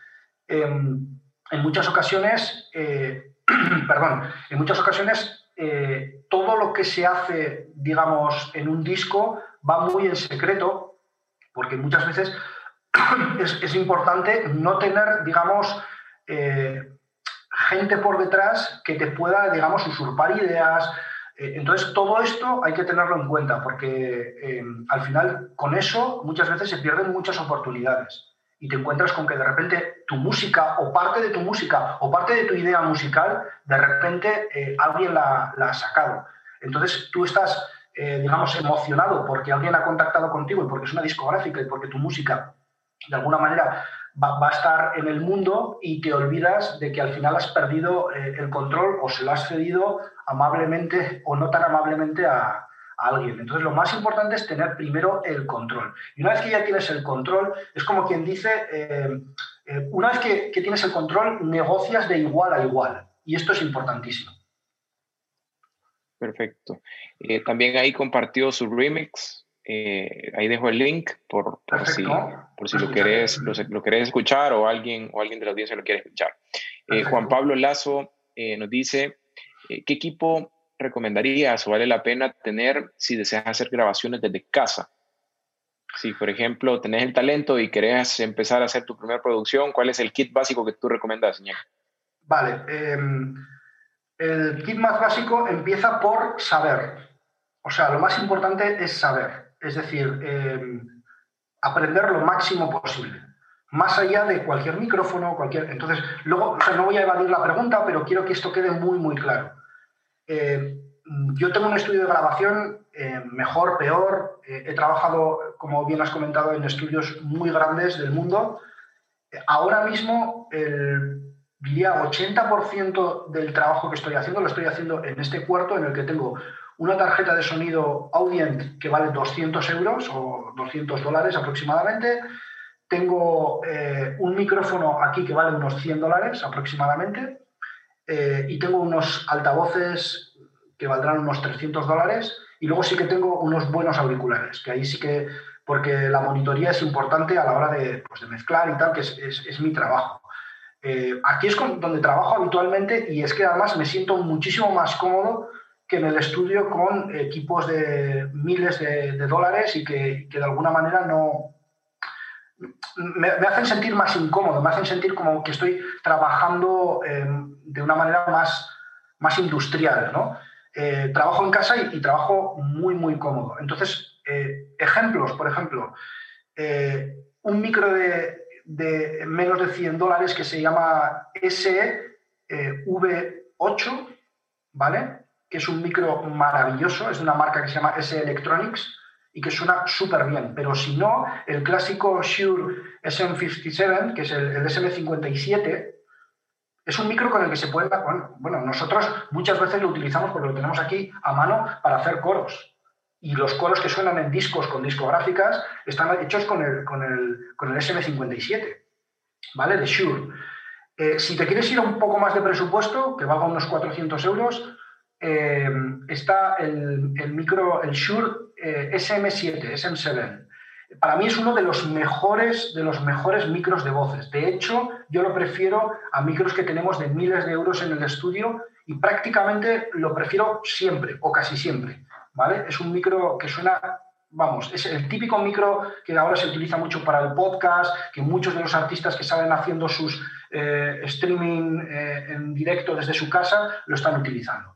en muchas ocasiones, perdón, en muchas ocasiones eh, todo lo que se hace, digamos, en un disco va muy en secreto, porque muchas veces es, importante no tener, digamos, eh, gente por detrás que te pueda, digamos, usurpar ideas. Eh, entonces, todo esto hay que tenerlo en cuenta, porque al final con eso muchas veces se pierden muchas oportunidades y te encuentras con que de repente tu música o parte de tu música o parte de tu idea musical, de repente eh, alguien la, ha sacado. Entonces tú estás, eh, digamos, emocionado porque alguien ha contactado contigo y porque es una discográfica y porque tu música de alguna manera va, a estar en el mundo y te olvidas de que al final has perdido eh, el control o se lo has cedido amablemente o no tan amablemente a, alguien. Entonces, lo más importante es tener primero el control. Y una vez que ya tienes el control, es como quien dice, eh, eh, una vez que, tienes el control, negocias de igual a igual. Y esto es importantísimo. Perfecto. También ahí compartió su remix. Ahí dejo el link por, por si, por si lo, querés, lo, lo, querés escuchar o alguien, o alguien de la audiencia lo quiere escuchar. Juan Pablo Lazo nos dice, ¿qué equipo recomendarías o vale la pena tener si deseas hacer grabaciones desde casa? Si, por ejemplo, tenés el talento y querés empezar a hacer tu primera producción, ¿cuál es el kit básico que tú recomiendas, Vale. Em, el kit más básico empieza por saber. O sea, lo más importante es saber. Es decir, em, aprender lo máximo posible. Más allá de cualquier micrófono, cualquier. Entonces, luego, no voy a evadir la pregunta, pero quiero que esto quede muy, muy claro. Eh, yo tengo un estudio de grabación, eh, mejor, peor. Eh, he trabajado, como bien has comentado, en estudios muy grandes del mundo. ahora mismo, el, diría 80% del trabajo que estoy haciendo lo estoy haciendo en este cuarto en el que tengo una tarjeta de sonido Audient que vale 200 euros o 200 dólares aproximadamente. Tengo un micrófono aquí que vale unos 100 dólares aproximadamente eh, y tengo unos altavoces que valdrán unos 300 dólares y luego sí que tengo unos buenos auriculares, que ahí sí que, porque la monitoría es importante a la hora de, pues, de mezclar y tal, que es, es, mi trabajo. Eh, aquí es donde trabajo habitualmente y es que además me siento muchísimo más cómodo que en el estudio con equipos de miles de, dólares y que, que, de alguna manera no, me, hacen sentir más incómodo, me hacen sentir como que estoy trabajando em, de una manera más, más industrial. ¿no? Eh, trabajo en casa y, trabajo muy, muy cómodo. Entonces, eh, ejemplos, por ejemplo, eh, un micro de, de, menos de 100 dólares que se llama SV8, ¿vale? Que es un micro maravilloso, es de una marca que se llama S Electronics y que suena súper bien. Pero si no, el clásico Shure SM57, que es el, SM57, es un micro con el que se puede... Bueno, bueno, nosotros muchas veces lo utilizamos porque lo tenemos aquí a mano para hacer coros. Y los coros que suenan en discos con discográficas están hechos con el, con el, con el SM57, ¿vale? De Shure. Eh, si te quieres ir a un poco más de presupuesto, que valga unos 400 euros, eh, está el, micro, el Shure SM7, SM7, para mí es uno de los mejores de los mejores micros de voces. De hecho, yo lo prefiero a micros que tenemos de miles de euros en el estudio y prácticamente lo prefiero siempre o casi siempre, ¿vale? Es un micro que suena vamos, es el típico micro que ahora se utiliza mucho para el podcast, que muchos de los artistas que salen haciendo sus eh, streaming eh, en directo desde su casa lo están utilizando.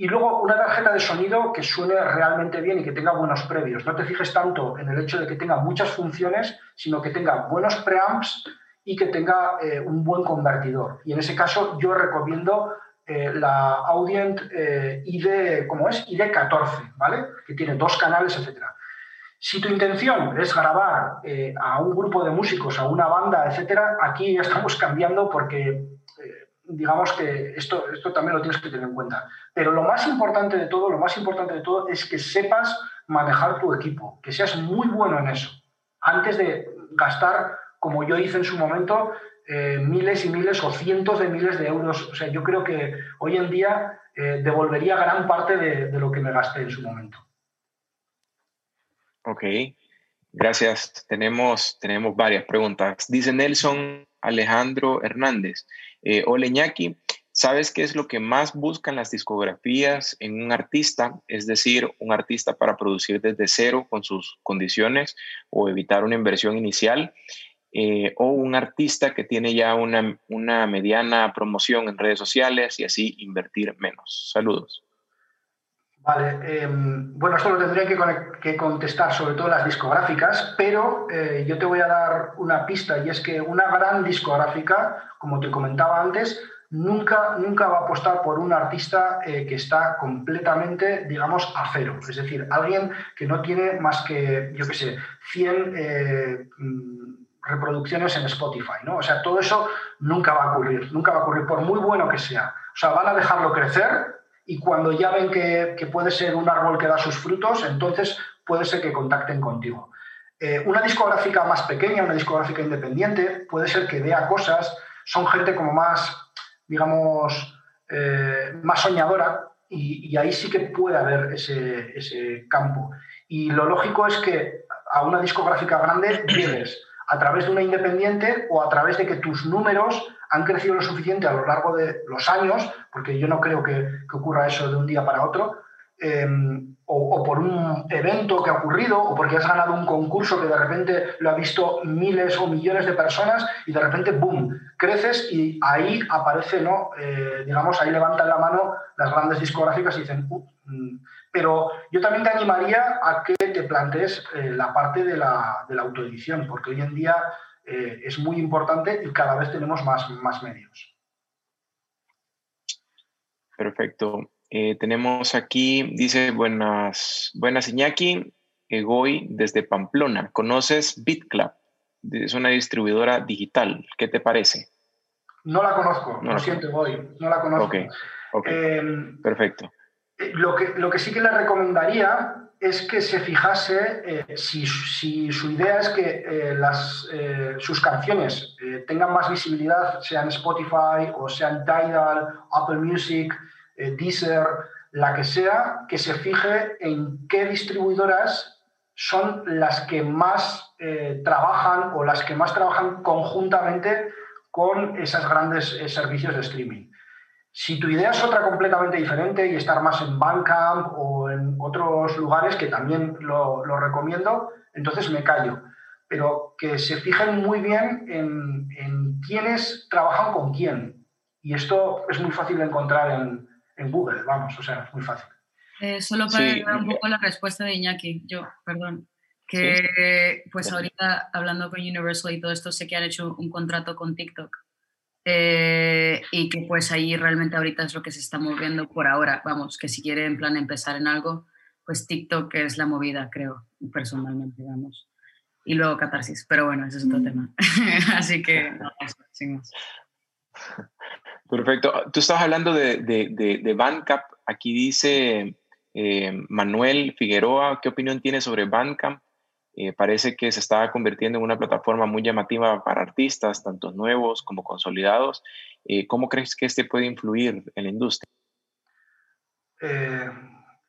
Y luego una tarjeta de sonido que suene realmente bien y que tenga buenos previos. No te fijes tanto en el hecho de que tenga muchas funciones, sino que tenga buenos preamps y que tenga eh, un buen convertidor. Y en ese caso yo recomiendo eh, la Audient eh, ID, ¿cómo es? ID14, ¿vale? Que tiene dos canales, etc. Si tu intención es grabar a un grupo de músicos, a una banda, etc., aquí ya estamos cambiando porque digamos que esto, esto también lo tienes que tener en cuenta. Pero lo más importante de todo, lo más importante de todo es que sepas manejar tu equipo, que seas muy bueno en eso, antes de gastar, como yo hice en su momento, eh, miles y miles o cientos de miles de euros. O sea, yo creo que hoy en día eh, devolvería gran parte de, lo que me gasté en su momento. Ok, gracias. Tenemos, tenemos varias preguntas. Dice Nelson Alejandro Hernández. Eh, Oleñaki, ¿sabes qué es lo que más buscan las discografías en un artista? Es decir, un artista para producir desde cero con sus condiciones o evitar una inversión inicial. Eh, o un artista que tiene ya una, una mediana promoción en redes sociales y así invertir menos. Saludos. Vale, em, bueno, esto lo tendría que, contestar sobre todo las discográficas, pero eh, yo te voy a dar una pista y es que una gran discográfica, como te comentaba antes, nunca, nunca va a apostar por un artista eh, que está completamente, digamos, a cero. Es decir, alguien que no tiene más que, yo qué sé, 100 eh, mm, reproducciones en Spotify, ¿no? O sea, todo eso nunca va a ocurrir, nunca va a ocurrir, por muy bueno que sea. O sea, van a dejarlo crecer y cuando ya ven que, puede ser un árbol que da sus frutos, entonces puede ser que contacten contigo. Eh, una discográfica más pequeña, una discográfica independiente, puede ser que vea cosas, son gente como más, digamos, eh, más soñadora y, ahí sí que puede haber ese, ese, campo. Y lo lógico es que a una discográfica grande llegues a través de una independiente o a través de que tus números han crecido lo suficiente a lo largo de los años, porque yo no creo que, ocurra eso de un día para otro, em, o, por un evento que ha ocurrido, o porque has ganado un concurso que de repente lo ha visto miles o millones de personas y de repente, ¡boom!, creces y ahí aparece, ¿no? Eh, digamos, ahí levantan la mano las grandes discográficas y dicen, uh, mm". Pero yo también te animaría a que te plantees eh, la parte de la, de la autoedición, porque hoy en día eh, es muy importante y cada vez tenemos más, más medios. Perfecto. Eh, tenemos aquí, dice, buenas, buenas Iñaki, Egoy desde Pamplona. ¿Conoces BitClub? Es una distribuidora digital. ¿Qué te parece? No la conozco, no lo siento, Egoy, no la conozco. Ok, eh, Perfecto. Lo que, lo que sí que le recomendaría es que se fijase eh, si, su idea es que eh, las, eh, sus canciones tengan más visibilidad, sean Spotify o sean Tidal, Apple Music, Deezer, la que sea, que se fije en qué distribuidoras son las que más trabajan o las que más trabajan conjuntamente con esos grandes servicios de streaming. Si tu idea es otra completamente diferente y estar más en Bandcamp o en otros lugares, que también lo, recomiendo, entonces me callo. Pero que se fijen muy bien en, quiénes trabajan con quién. Y esto es muy fácil de encontrar en, Google, vamos, o sea, es muy fácil. Eh, solo para dar un poco la respuesta de Iñaki, yo, perdón, que pues ahorita hablando con Universal y todo esto, sé que han hecho un contrato con TikTok eh, y que pues ahí realmente ahorita es lo que se está moviendo por ahora. Vamos, que si quiere en plan empezar en algo, pues TikTok es la movida, creo, personalmente, vamos. Y luego Catarsis, pero bueno, ese es otro tema. Así que, no, sin más. Perfecto. Tú estabas hablando de, de, de, de Bandcamp. Aquí dice eh, Manuel Figueroa, ¿qué opinión tiene sobre Bandcamp? Eh, parece que se está convirtiendo en una plataforma muy llamativa para artistas, tanto nuevos como consolidados. Eh, ¿Cómo crees que este puede influir en la industria? Eh,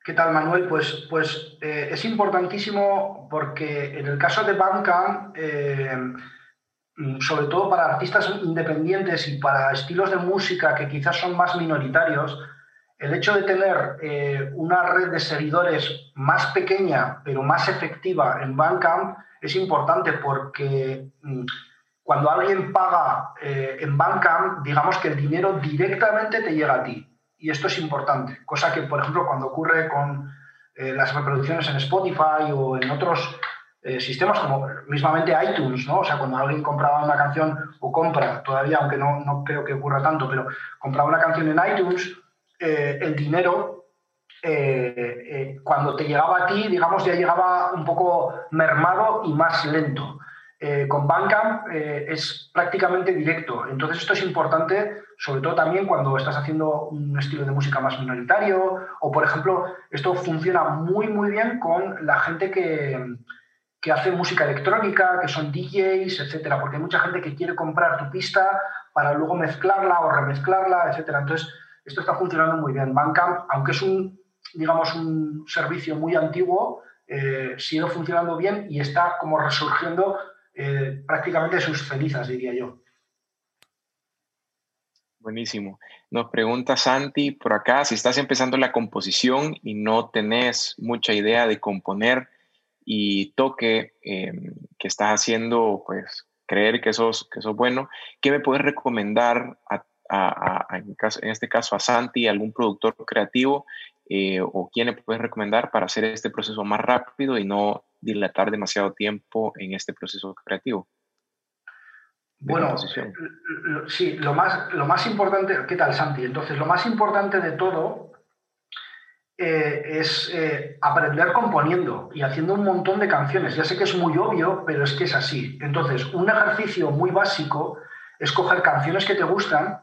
¿Qué tal, Manuel? Pues, pues eh, es importantísimo porque en el caso de Bandcamp, eh, sobre todo para artistas independientes y para estilos de música que quizás son más minoritarios, el hecho de tener eh, una red de seguidores más pequeña pero más efectiva en Bandcamp es importante porque mm, cuando alguien paga en Bandcamp, digamos que el dinero directamente te llega a ti y esto es importante, cosa que, por ejemplo, cuando ocurre con eh, las reproducciones en Spotify o en otros eh, sistemas como mismamente iTunes, ¿no? O sea, cuando alguien compraba una canción o compra, todavía, aunque no, no creo que ocurra tanto, pero compraba una canción en iTunes, eh, el dinero, cuando te llegaba a ti, digamos, ya llegaba un poco mermado y más lento. Eh, con Bandcamp eh, es prácticamente directo. Entonces esto es importante, sobre todo también cuando estás haciendo un estilo de música más minoritario o, por ejemplo, esto funciona muy, muy bien con la gente que, que hace música electrónica, que son DJs, etcétera, porque hay mucha gente que quiere comprar tu pista para luego mezclarla o remezclarla, etcétera. Entonces, esto está funcionando muy bien. Bandcamp, aunque es un, digamos, un servicio muy antiguo, eh, sigue funcionando bien y está como resurgiendo eh, prácticamente sus cenizas, diría yo. Buenísimo. Nos pregunta Santi por acá si estás empezando la composición y no tenés mucha idea de componer y toque em, que estás haciendo, pues creer que sos, que bueno, ¿qué me puedes recomendar en, este caso a Santi, algún productor creativo eh, o quién le puedes recomendar para hacer este proceso más rápido y no dilatar demasiado tiempo en este proceso creativo. Bueno, sí, lo más, lo más importante, ¿qué tal Santi? Entonces, lo más importante de todo eh, es eh, aprender componiendo y haciendo un montón de canciones. Ya sé que es muy obvio, pero es que es así. Entonces, un ejercicio muy básico es coger canciones que te gustan,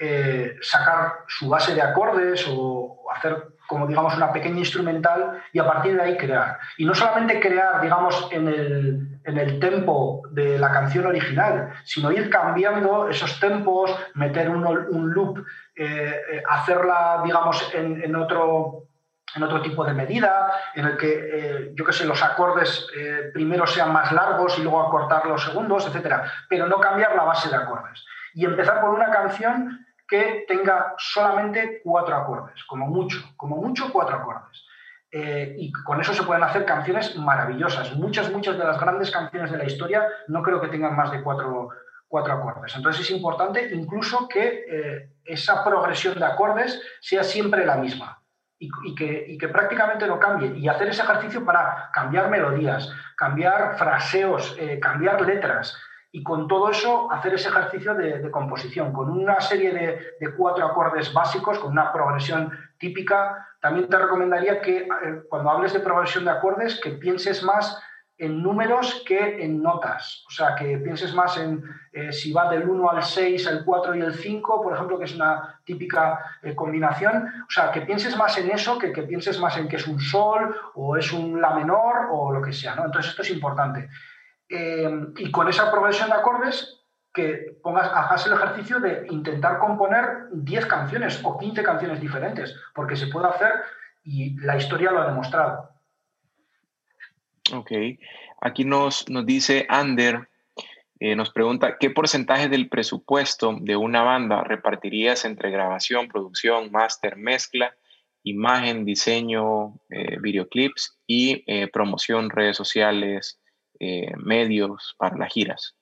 eh, sacar su base de acordes o hacer como digamos una pequeña instrumental y a partir de ahí crear. Y no solamente crear, digamos, en el, en el tempo de la canción original, sino ir cambiando esos tempos, meter un, un loop, eh, eh, hacerla, digamos, en, en, otro en otro tipo de medida, en el que, yo qué sé, los acordes primero sean más largos y luego acortar los segundos, etc. Pero no cambiar la base de acordes. Y empezar por una canción que tenga solamente cuatro acordes, como mucho, como mucho cuatro acordes. Eh, y con eso se pueden hacer canciones maravillosas. Muchas, muchas de las grandes canciones de la historia no creo que tengan más de cuatro, cuatro acordes. Entonces es importante incluso que eh, esa progresión de acordes sea siempre la misma y, que, y, que, prácticamente no cambie. Y hacer ese ejercicio para cambiar melodías, cambiar fraseos, eh, cambiar letras, y con todo eso hacer ese ejercicio de, composición, con una serie de, cuatro acordes básicos, con una progresión típica. También te recomendaría que eh, cuando hables de progresión de acordes, que pienses más en números que en notas. O sea, que pienses más en eh, si va del 1 al 6, al 4 y el 5, por ejemplo, que es una típica eh, combinación. O sea, que pienses más en eso que que pienses más en que es un sol o es un la menor o lo que sea. ¿no? Entonces, esto es importante. Em, y con esa progresión de acordes que pongas, hagas el ejercicio de intentar componer 10 canciones o 15 canciones diferentes, porque se puede hacer y la historia lo ha demostrado. Ok, aquí nos, nos dice Ander, eh, nos pregunta, ¿qué porcentaje del presupuesto de una banda repartirías entre grabación, producción, máster, mezcla, imagen, diseño, eh, videoclips y eh, promoción, redes sociales, eh, medios para las giras?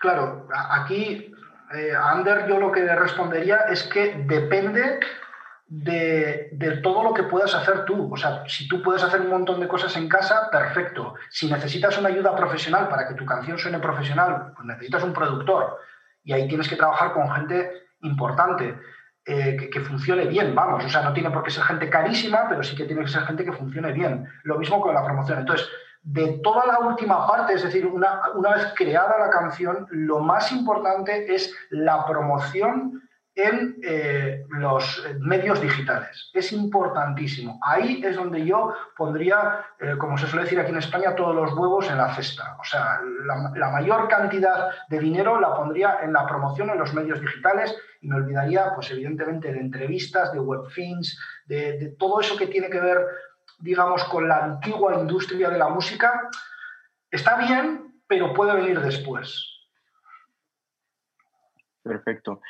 Claro, aquí, eh, Ander, yo lo que respondería es que depende de, todo lo que puedas hacer tú. O sea, si tú puedes hacer un montón de cosas en casa, perfecto. Si necesitas una ayuda profesional para que tu canción suene profesional, pues necesitas un productor. Y ahí tienes que trabajar con gente importante. Eh, que, que, funcione bien, vamos, o sea, no tiene por qué ser gente carísima, pero sí que tiene que ser gente que funcione bien. Lo mismo con la promoción. Entonces, de toda la última parte, es decir, una, una vez creada la canción, lo más importante es la promoción en eh, los medios digitales. Es importantísimo. Ahí es donde yo pondría, eh, como se suele decir aquí en España, todos los huevos en la cesta. O sea, la, mayor cantidad de dinero la pondría en la promoción en los medios digitales y me olvidaría, pues evidentemente, de entrevistas, de webfins, de, de todo eso que tiene que ver, digamos, con la antigua industria de la música. Está bien, pero puede venir después. Perfecto.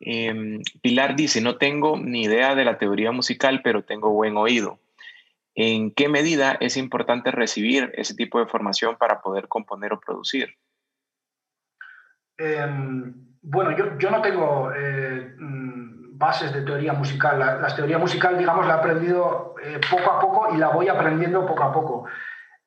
Em, Pilar dice, no tengo ni idea de la teoría musical, pero tengo buen oído. ¿En qué medida es importante recibir ese tipo de formación para poder componer o producir? Em, bueno, yo, no tengo eh, mm, bases de teoría musical. La, teoría musical, digamos, la he aprendido eh, poco a poco y la voy aprendiendo poco a poco.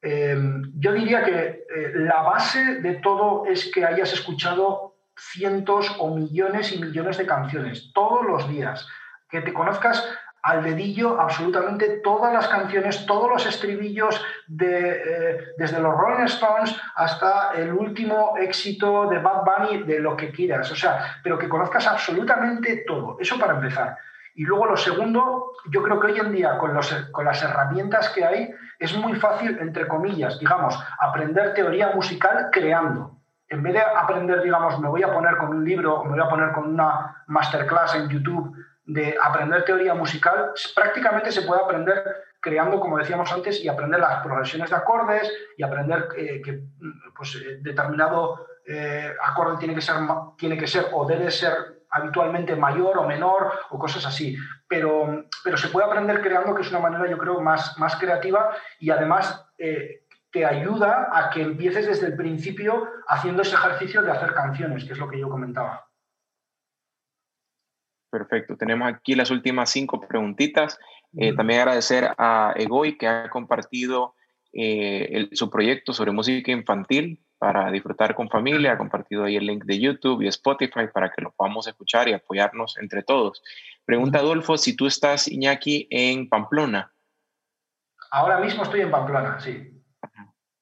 Em, yo diría que eh, la base de todo es que hayas escuchado cientos o millones y millones de canciones todos los días, que te conozcas al dedillo absolutamente todas las canciones, todos los estribillos, de, eh, desde los Rolling Stones hasta el último éxito de Bad Bunny, de lo que quieras, o sea, pero que conozcas absolutamente todo, eso para empezar. Y luego lo segundo, yo creo que hoy en día con, los, con las herramientas que hay es muy fácil, entre comillas, digamos, aprender teoría musical creando. En vez de aprender, digamos, me voy a poner con un libro me voy a poner con una masterclass en YouTube de aprender teoría musical, prácticamente se puede aprender creando, como decíamos antes, y aprender las progresiones de acordes y aprender eh, que pues, eh, determinado eh, acorde tiene que, ser, tiene que ser o debe ser habitualmente mayor o menor o cosas así. Pero, pero se puede aprender creando, que es una manera, yo creo, más, más creativa y además te ayuda a que empieces desde el principio haciendo ese ejercicio de hacer canciones, que es lo que yo comentaba. Perfecto. Tenemos aquí las últimas cinco preguntitas. Eh, también agradecer a Egoy que ha compartido eh, su proyecto sobre música infantil para disfrutar con familia. Ha compartido ahí el link de YouTube y Spotify para que lo podamos escuchar y apoyarnos entre todos. Pregunta Adolfo si tú estás, Iñaki, en Pamplona. Ahora mismo estoy en Pamplona, sí.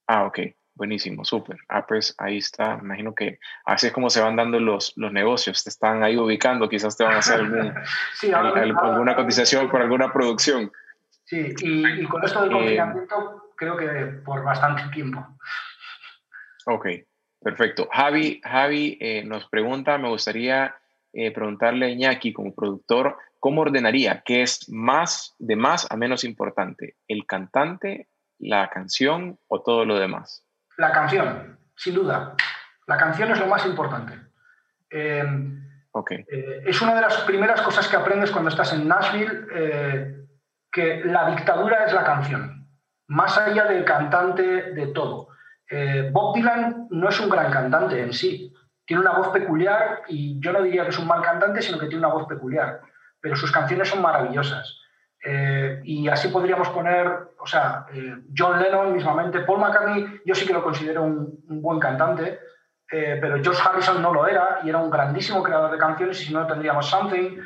Ah, ok, buenísimo, súper. Ah, pues ahí está, imagino que así es como se van dando los, los negocios, te están ahí ubicando, quizás te van a hacer alguna cotización por alguna producción. Sí, y, con esto del eh, confinamiento creo que por bastante tiempo. Ok, perfecto. Javi, Javi eh, nos pregunta, me gustaría eh, preguntarle a Iñaki como productor, ¿cómo ordenaría qué es más de más a menos importante? ¿El cantante la canción o todo lo demás? La canción, sin duda. La canción es lo más importante. Eh, eh, es una de las primeras cosas que aprendes cuando estás en Nashville, eh, que la dictadura es la canción, más allá del cantante de todo. Bob Dylan no es un gran cantante en sí, tiene una voz peculiar y yo no diría que es un mal cantante, sino que tiene una voz peculiar, pero sus canciones son maravillosas. Eh, y así podríamos poner, o sea, eh, John Lennon mismamente, Paul McCartney, yo sí que lo considero un, buen cantante, eh, pero George Harrison no lo era y era un grandísimo creador de canciones y si no tendríamos Something.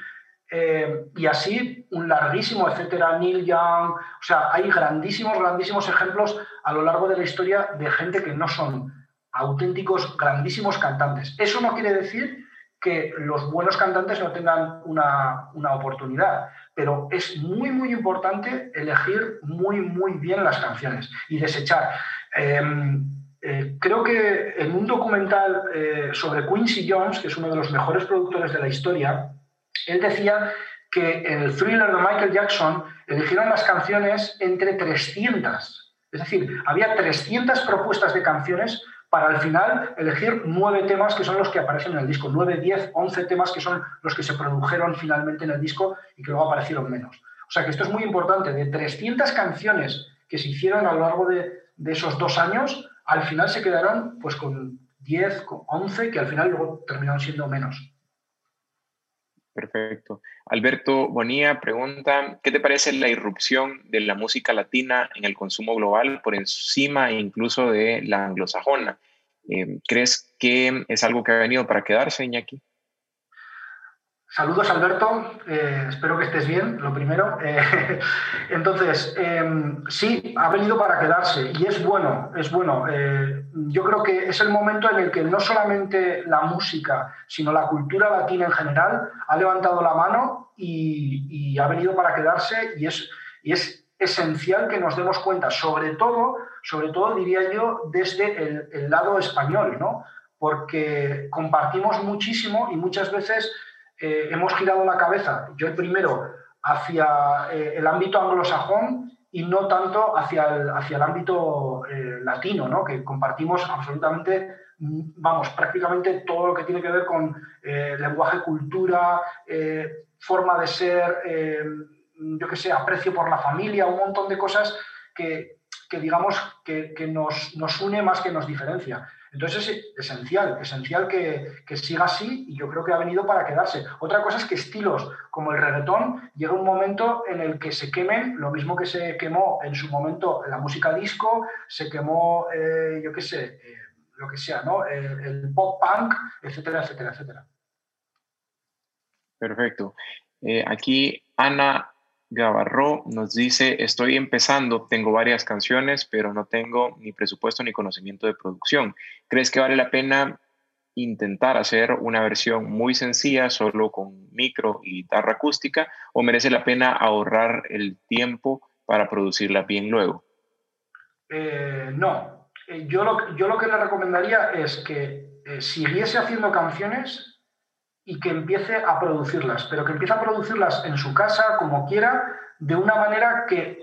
y así un larguísimo, etcétera, Neil Young, o sea, hay grandísimos, grandísimos ejemplos a lo largo de la historia de gente que no son auténticos, grandísimos cantantes. Eso no quiere decir que los buenos cantantes no tengan una, una oportunidad pero es muy, muy importante elegir muy, muy bien las canciones y desechar. Em, eh, creo que en un documental eh, sobre Quincy Jones, que es uno de los mejores productores de la historia, él decía que en el thriller de Michael Jackson eligieron las canciones entre 300. Es decir, había 300 propuestas de canciones para al final elegir nueve temas que son los que aparecen en el disco, nueve, diez, once temas que son los que se produjeron finalmente en el disco y que luego aparecieron menos. O sea que esto es muy importante, de 300 canciones que se hicieron a lo largo de, esos dos años, al final se quedaron pues con 10, con 11, que al final luego terminaron siendo menos. Perfecto. Alberto Bonía pregunta, ¿qué te parece la irrupción de la música latina en el consumo global por encima incluso de la anglosajona? Eh, ¿Crees que es algo que ha venido para quedarse, Iñaki? Saludos, Alberto. Eh, espero que estés bien, lo primero. Eh, entonces, em, sí, ha venido para quedarse y es bueno, es bueno. yo creo que es el momento en el que no solamente la música, sino la cultura latina en general ha levantado la mano y, ha venido para quedarse y es, y es esencial que nos demos cuenta, sobre todo, sobre todo diría yo, desde el, lado español, ¿no? porque compartimos muchísimo y muchas veces eh, hemos girado la cabeza, yo el primero, hacia eh, el ámbito anglosajón y no tanto hacia el, hacia el ámbito eh, latino, ¿no? que compartimos absolutamente, vamos, prácticamente todo lo que tiene que ver con lenguaje, cultura, forma de ser, yo qué sé, aprecio por la familia, un montón de cosas que, que digamos, que, que nos, nos une más que nos diferencia. Entonces es esencial, esencial que, siga así y yo creo que ha venido para quedarse. Otra cosa es que estilos como el reggaetón llega un momento en el que se quemen, lo mismo que se quemó en su momento la música disco, se quemó, eh, yo qué sé, eh, lo que sea, ¿no? El, pop punk, etcétera, etcétera, etcétera. Perfecto. Eh, aquí Ana Gavarro nos dice, estoy empezando, tengo varias canciones, pero no tengo ni presupuesto ni conocimiento de producción. ¿Crees que vale la pena intentar hacer una versión muy sencilla, solo con micro y guitarra acústica, o merece la pena ahorrar el tiempo para producirla bien luego? Eh, no, eh, yo lo, que le recomendaría es que eh, siguiese haciendo canciones y que empiece a producirlas, pero que empiece a producirlas en su casa, como quiera, de una manera que,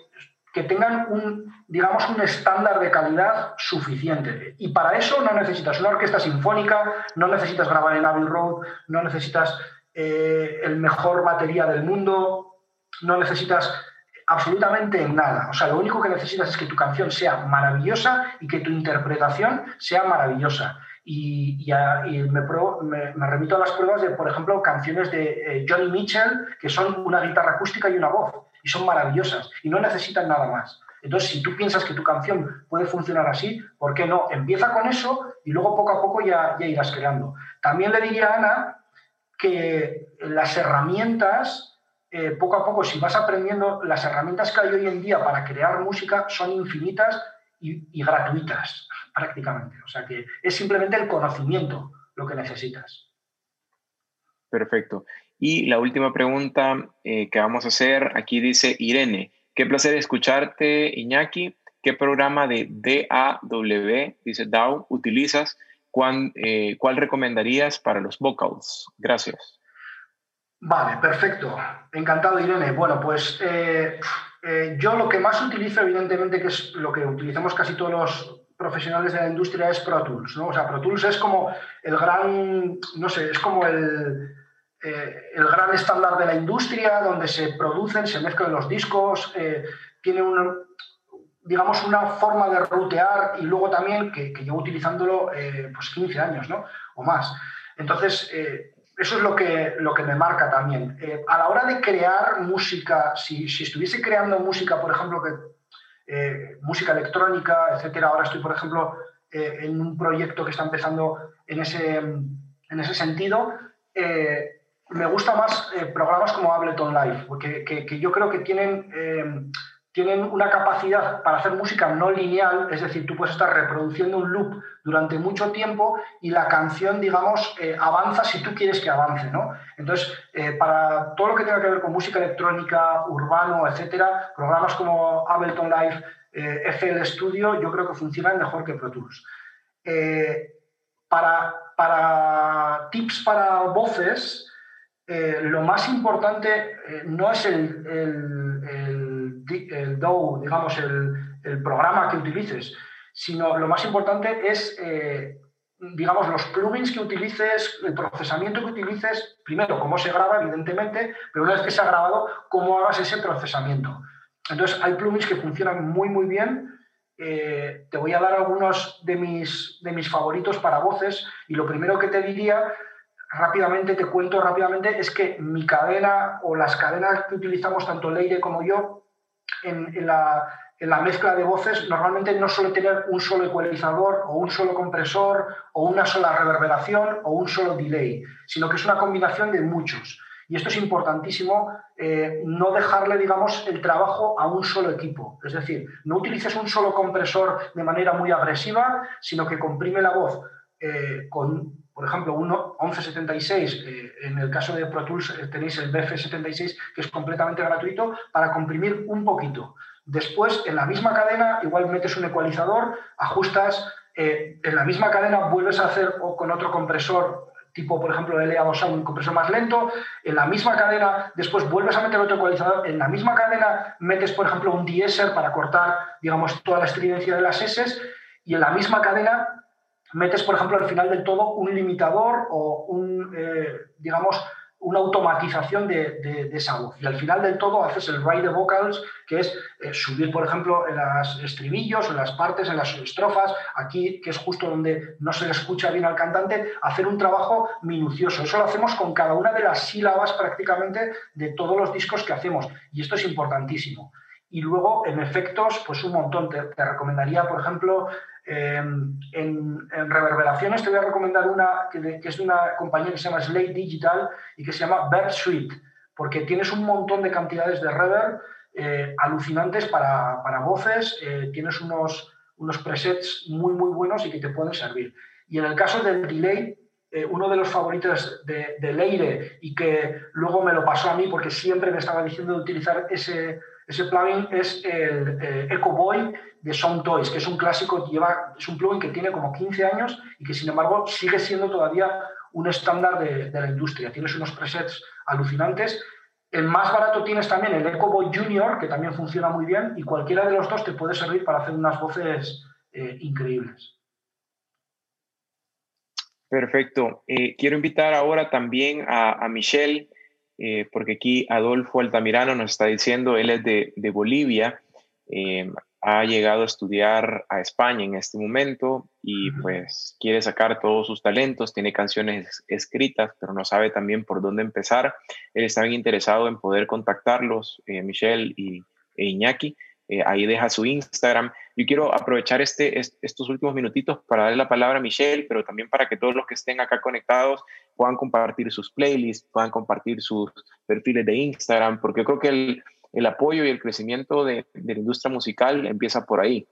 que tengan un, digamos, un estándar de calidad suficiente. Y para eso no necesitas una orquesta sinfónica, no necesitas grabar en Abbey Road, no necesitas eh, el mejor batería del mundo, no necesitas absolutamente nada. O sea, lo único que necesitas es que tu canción sea maravillosa y que tu interpretación sea maravillosa. Y, me, remito a las pruebas de, por ejemplo, canciones de eh, Johnny Mitchell, que son una guitarra acústica y una voz, y son maravillosas, y no necesitan nada más. Entonces, si tú piensas que tu canción puede funcionar así, ¿por qué no? Empieza con eso y luego poco a poco ya, irás creando. También le diría a Ana que las herramientas, eh, poco a poco, si vas aprendiendo, las herramientas que hay hoy en día para crear música son infinitas y, gratuitas prácticamente. O sea que es simplemente el conocimiento lo que necesitas. Perfecto. Y la última pregunta eh, que vamos a hacer, aquí dice Irene, qué placer escucharte, Iñaki. ¿Qué programa de DAW, dice DAW, utilizas? Eh, ¿Cuál recomendarías para los vocals? Gracias. Vale, perfecto. Encantado, Irene. Bueno, pues eh, eh, yo lo que más utilizo, evidentemente, que es lo que utilizamos casi todos los profesionales de la industria, es Pro Tools. ¿no? O sea, Pro Tools es como el gran, no sé, es como el, eh, el gran estándar de la industria, donde se producen, se mezclan los discos, eh, tiene un, digamos, una forma de rutear y luego también que, que llevo utilizándolo pues 15 años ¿no? o más. Entonces, eso es lo que, lo que me marca también. Eh, a la hora de crear música, si, estuviese creando música, por ejemplo, eh, música electrónica, etcétera, ahora estoy, por ejemplo, eh, en un proyecto que está empezando en ese, en ese sentido, me gustan más programas como Ableton Live, porque que, yo creo que tienen tienen una capacidad para hacer música no lineal, es decir, tú puedes estar reproduciendo un loop durante mucho tiempo y la canción, digamos, eh, avanza si tú quieres que avance, ¿no? Entonces, eh, para todo lo que tenga que ver con música electrónica, urbano, etcétera, programas como Ableton Live, eh, FL Studio, yo creo que funcionan mejor que Pro Tools. para, para tips para voces, lo más importante no es el el DAW, digamos, el, programa que utilices, sino lo más importante es, eh, digamos, los plugins que utilices, el procesamiento que utilices, primero, cómo se graba, evidentemente, pero una vez que se ha grabado, cómo hagas ese procesamiento. Entonces, hay plugins que funcionan muy, muy bien. Eh, te voy a dar algunos de mis, de mis favoritos para voces y lo primero que te diría rápidamente, te cuento rápidamente, es que mi cadena o las cadenas que utilizamos tanto Leire como yo en, la, mezcla de voces normalmente no suele tener un solo ecualizador o un solo compresor o una sola reverberación o un solo delay, sino que es una combinación de muchos. Y esto es importantísimo, eh, no dejarle, digamos, el trabajo a un solo equipo. Es decir, no utilices un solo compresor de manera muy agresiva, sino que comprime la voz eh, con, por ejemplo, un 1176. Eh, en el caso de Pro Tools tenéis el BF76, que es completamente gratuito, para comprimir un poquito. Después, en la misma cadena, igual metes un ecualizador, ajustas, en la misma cadena vuelves a hacer o con otro compresor tipo, por ejemplo, LA2A, un compresor más lento, en la misma cadena, después vuelves a meter otro ecualizador, en la misma cadena metes, por ejemplo, un deesser para cortar, digamos, toda la estridencia de las S, y en la misma cadena metes, por ejemplo, al final del todo un limitador o un, eh, digamos, una automatización de, esa voz. Y al final del todo haces el ride de vocals, que es eh, subir, por ejemplo, en las estribillos, en las partes, en las estrofas, aquí, que es justo donde no se le escucha bien al cantante, hacer un trabajo minucioso. Eso lo hacemos con cada una de las sílabas prácticamente de todos los discos que hacemos. Y esto es importantísimo. Y luego, en efectos, pues un montón. Te, te recomendaría, por ejemplo, Em, en, reverberaciones te voy a recomendar una que, es de una compañía que se llama Slate Digital y que se llama Bird Suite, porque tienes un montón de cantidades de reverb eh, alucinantes para, para voces, eh, tienes unos, unos presets muy, muy buenos y que te pueden servir. Y en el caso del delay, eh, uno de los favoritos de, de, Leire y que luego me lo pasó a mí porque siempre me estaba diciendo de utilizar ese, ese plugin es el eh, Echo Boy de Sound Toys, que es un clásico, lleva, es un plugin que tiene como 15 años y que sin embargo sigue siendo todavía un estándar de, la industria. Tienes unos presets alucinantes. El más barato tienes también el Echo Boy Junior, que también funciona muy bien, y cualquiera de los dos te puede servir para hacer unas voces eh, increíbles. Perfecto. Eh, quiero invitar ahora también a, a Michelle eh, porque aquí Adolfo Altamirano nos está diciendo, él es de, Bolivia, eh, ha llegado a estudiar a España en este momento y pues quiere sacar todos sus talentos, tiene canciones escritas, pero no sabe también por dónde empezar. Él está bien interesado en poder contactarlos, eh, Michelle y, e Iñaki. Ahí deja su Instagram. Yo quiero aprovechar este, estos últimos minutitos para darle la palabra a Michelle, pero también para que todos los que estén acá conectados puedan compartir sus playlists, puedan compartir sus perfiles de Instagram, porque yo creo que el, el apoyo y el crecimiento de, de, la industria musical empieza por ahí,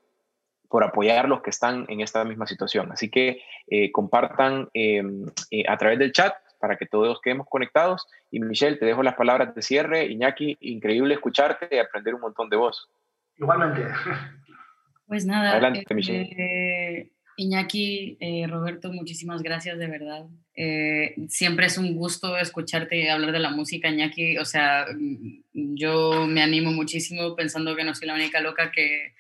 por apoyar los que están en esta misma situación. Así que eh, compartan eh, eh, a través del chat para que todos quedemos conectados. Y Michelle, te dejo las palabras de cierre. Iñaki, increíble escucharte y aprender un montón de voz. Igualmente. Pues nada. Adelante, Michelle. Iñaki, eh, Roberto, muchísimas gracias de verdad. Eh, siempre es un gusto escucharte hablar de la música, Iñaki. O sea, mm, yo me animo muchísimo pensando que no soy la única loca que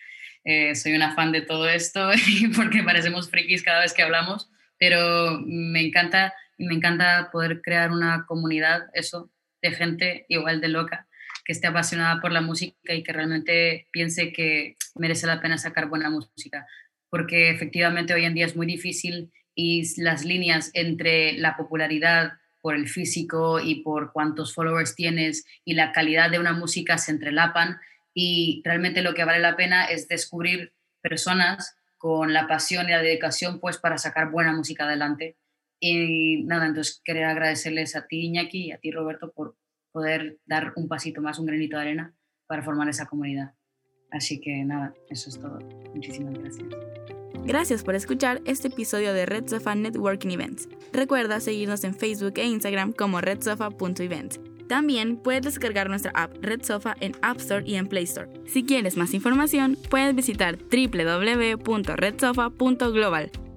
eh, soy una fan de todo esto porque parecemos frikis cada vez que hablamos, pero me encanta, me encanta poder crear una comunidad, eso, de gente igual de loca que esté apasionada por la música y que realmente piense que merece la pena sacar buena música porque efectivamente hoy en día es muy difícil y las líneas entre la popularidad por el físico y por cuántos followers tienes y la calidad de una música se entrelapan y realmente lo que vale la pena es descubrir personas con la pasión y la dedicación pues para sacar buena música adelante. Y nada, entonces quería agradecerles a ti Iñaki y a ti Roberto por poder dar un pasito más, un granito de arena para formar esa comunidad. Así que nada, eso es todo. Muchísimas gracias. Gracias por escuchar este episodio de Red Sofa Networking Events. Recuerda seguirnos en Facebook e Instagram como redsofa.events. También puedes descargar nuestra app Red Sofa en App Store y en Play Store. Si quieres más información, puedes visitar www.redsofa.global.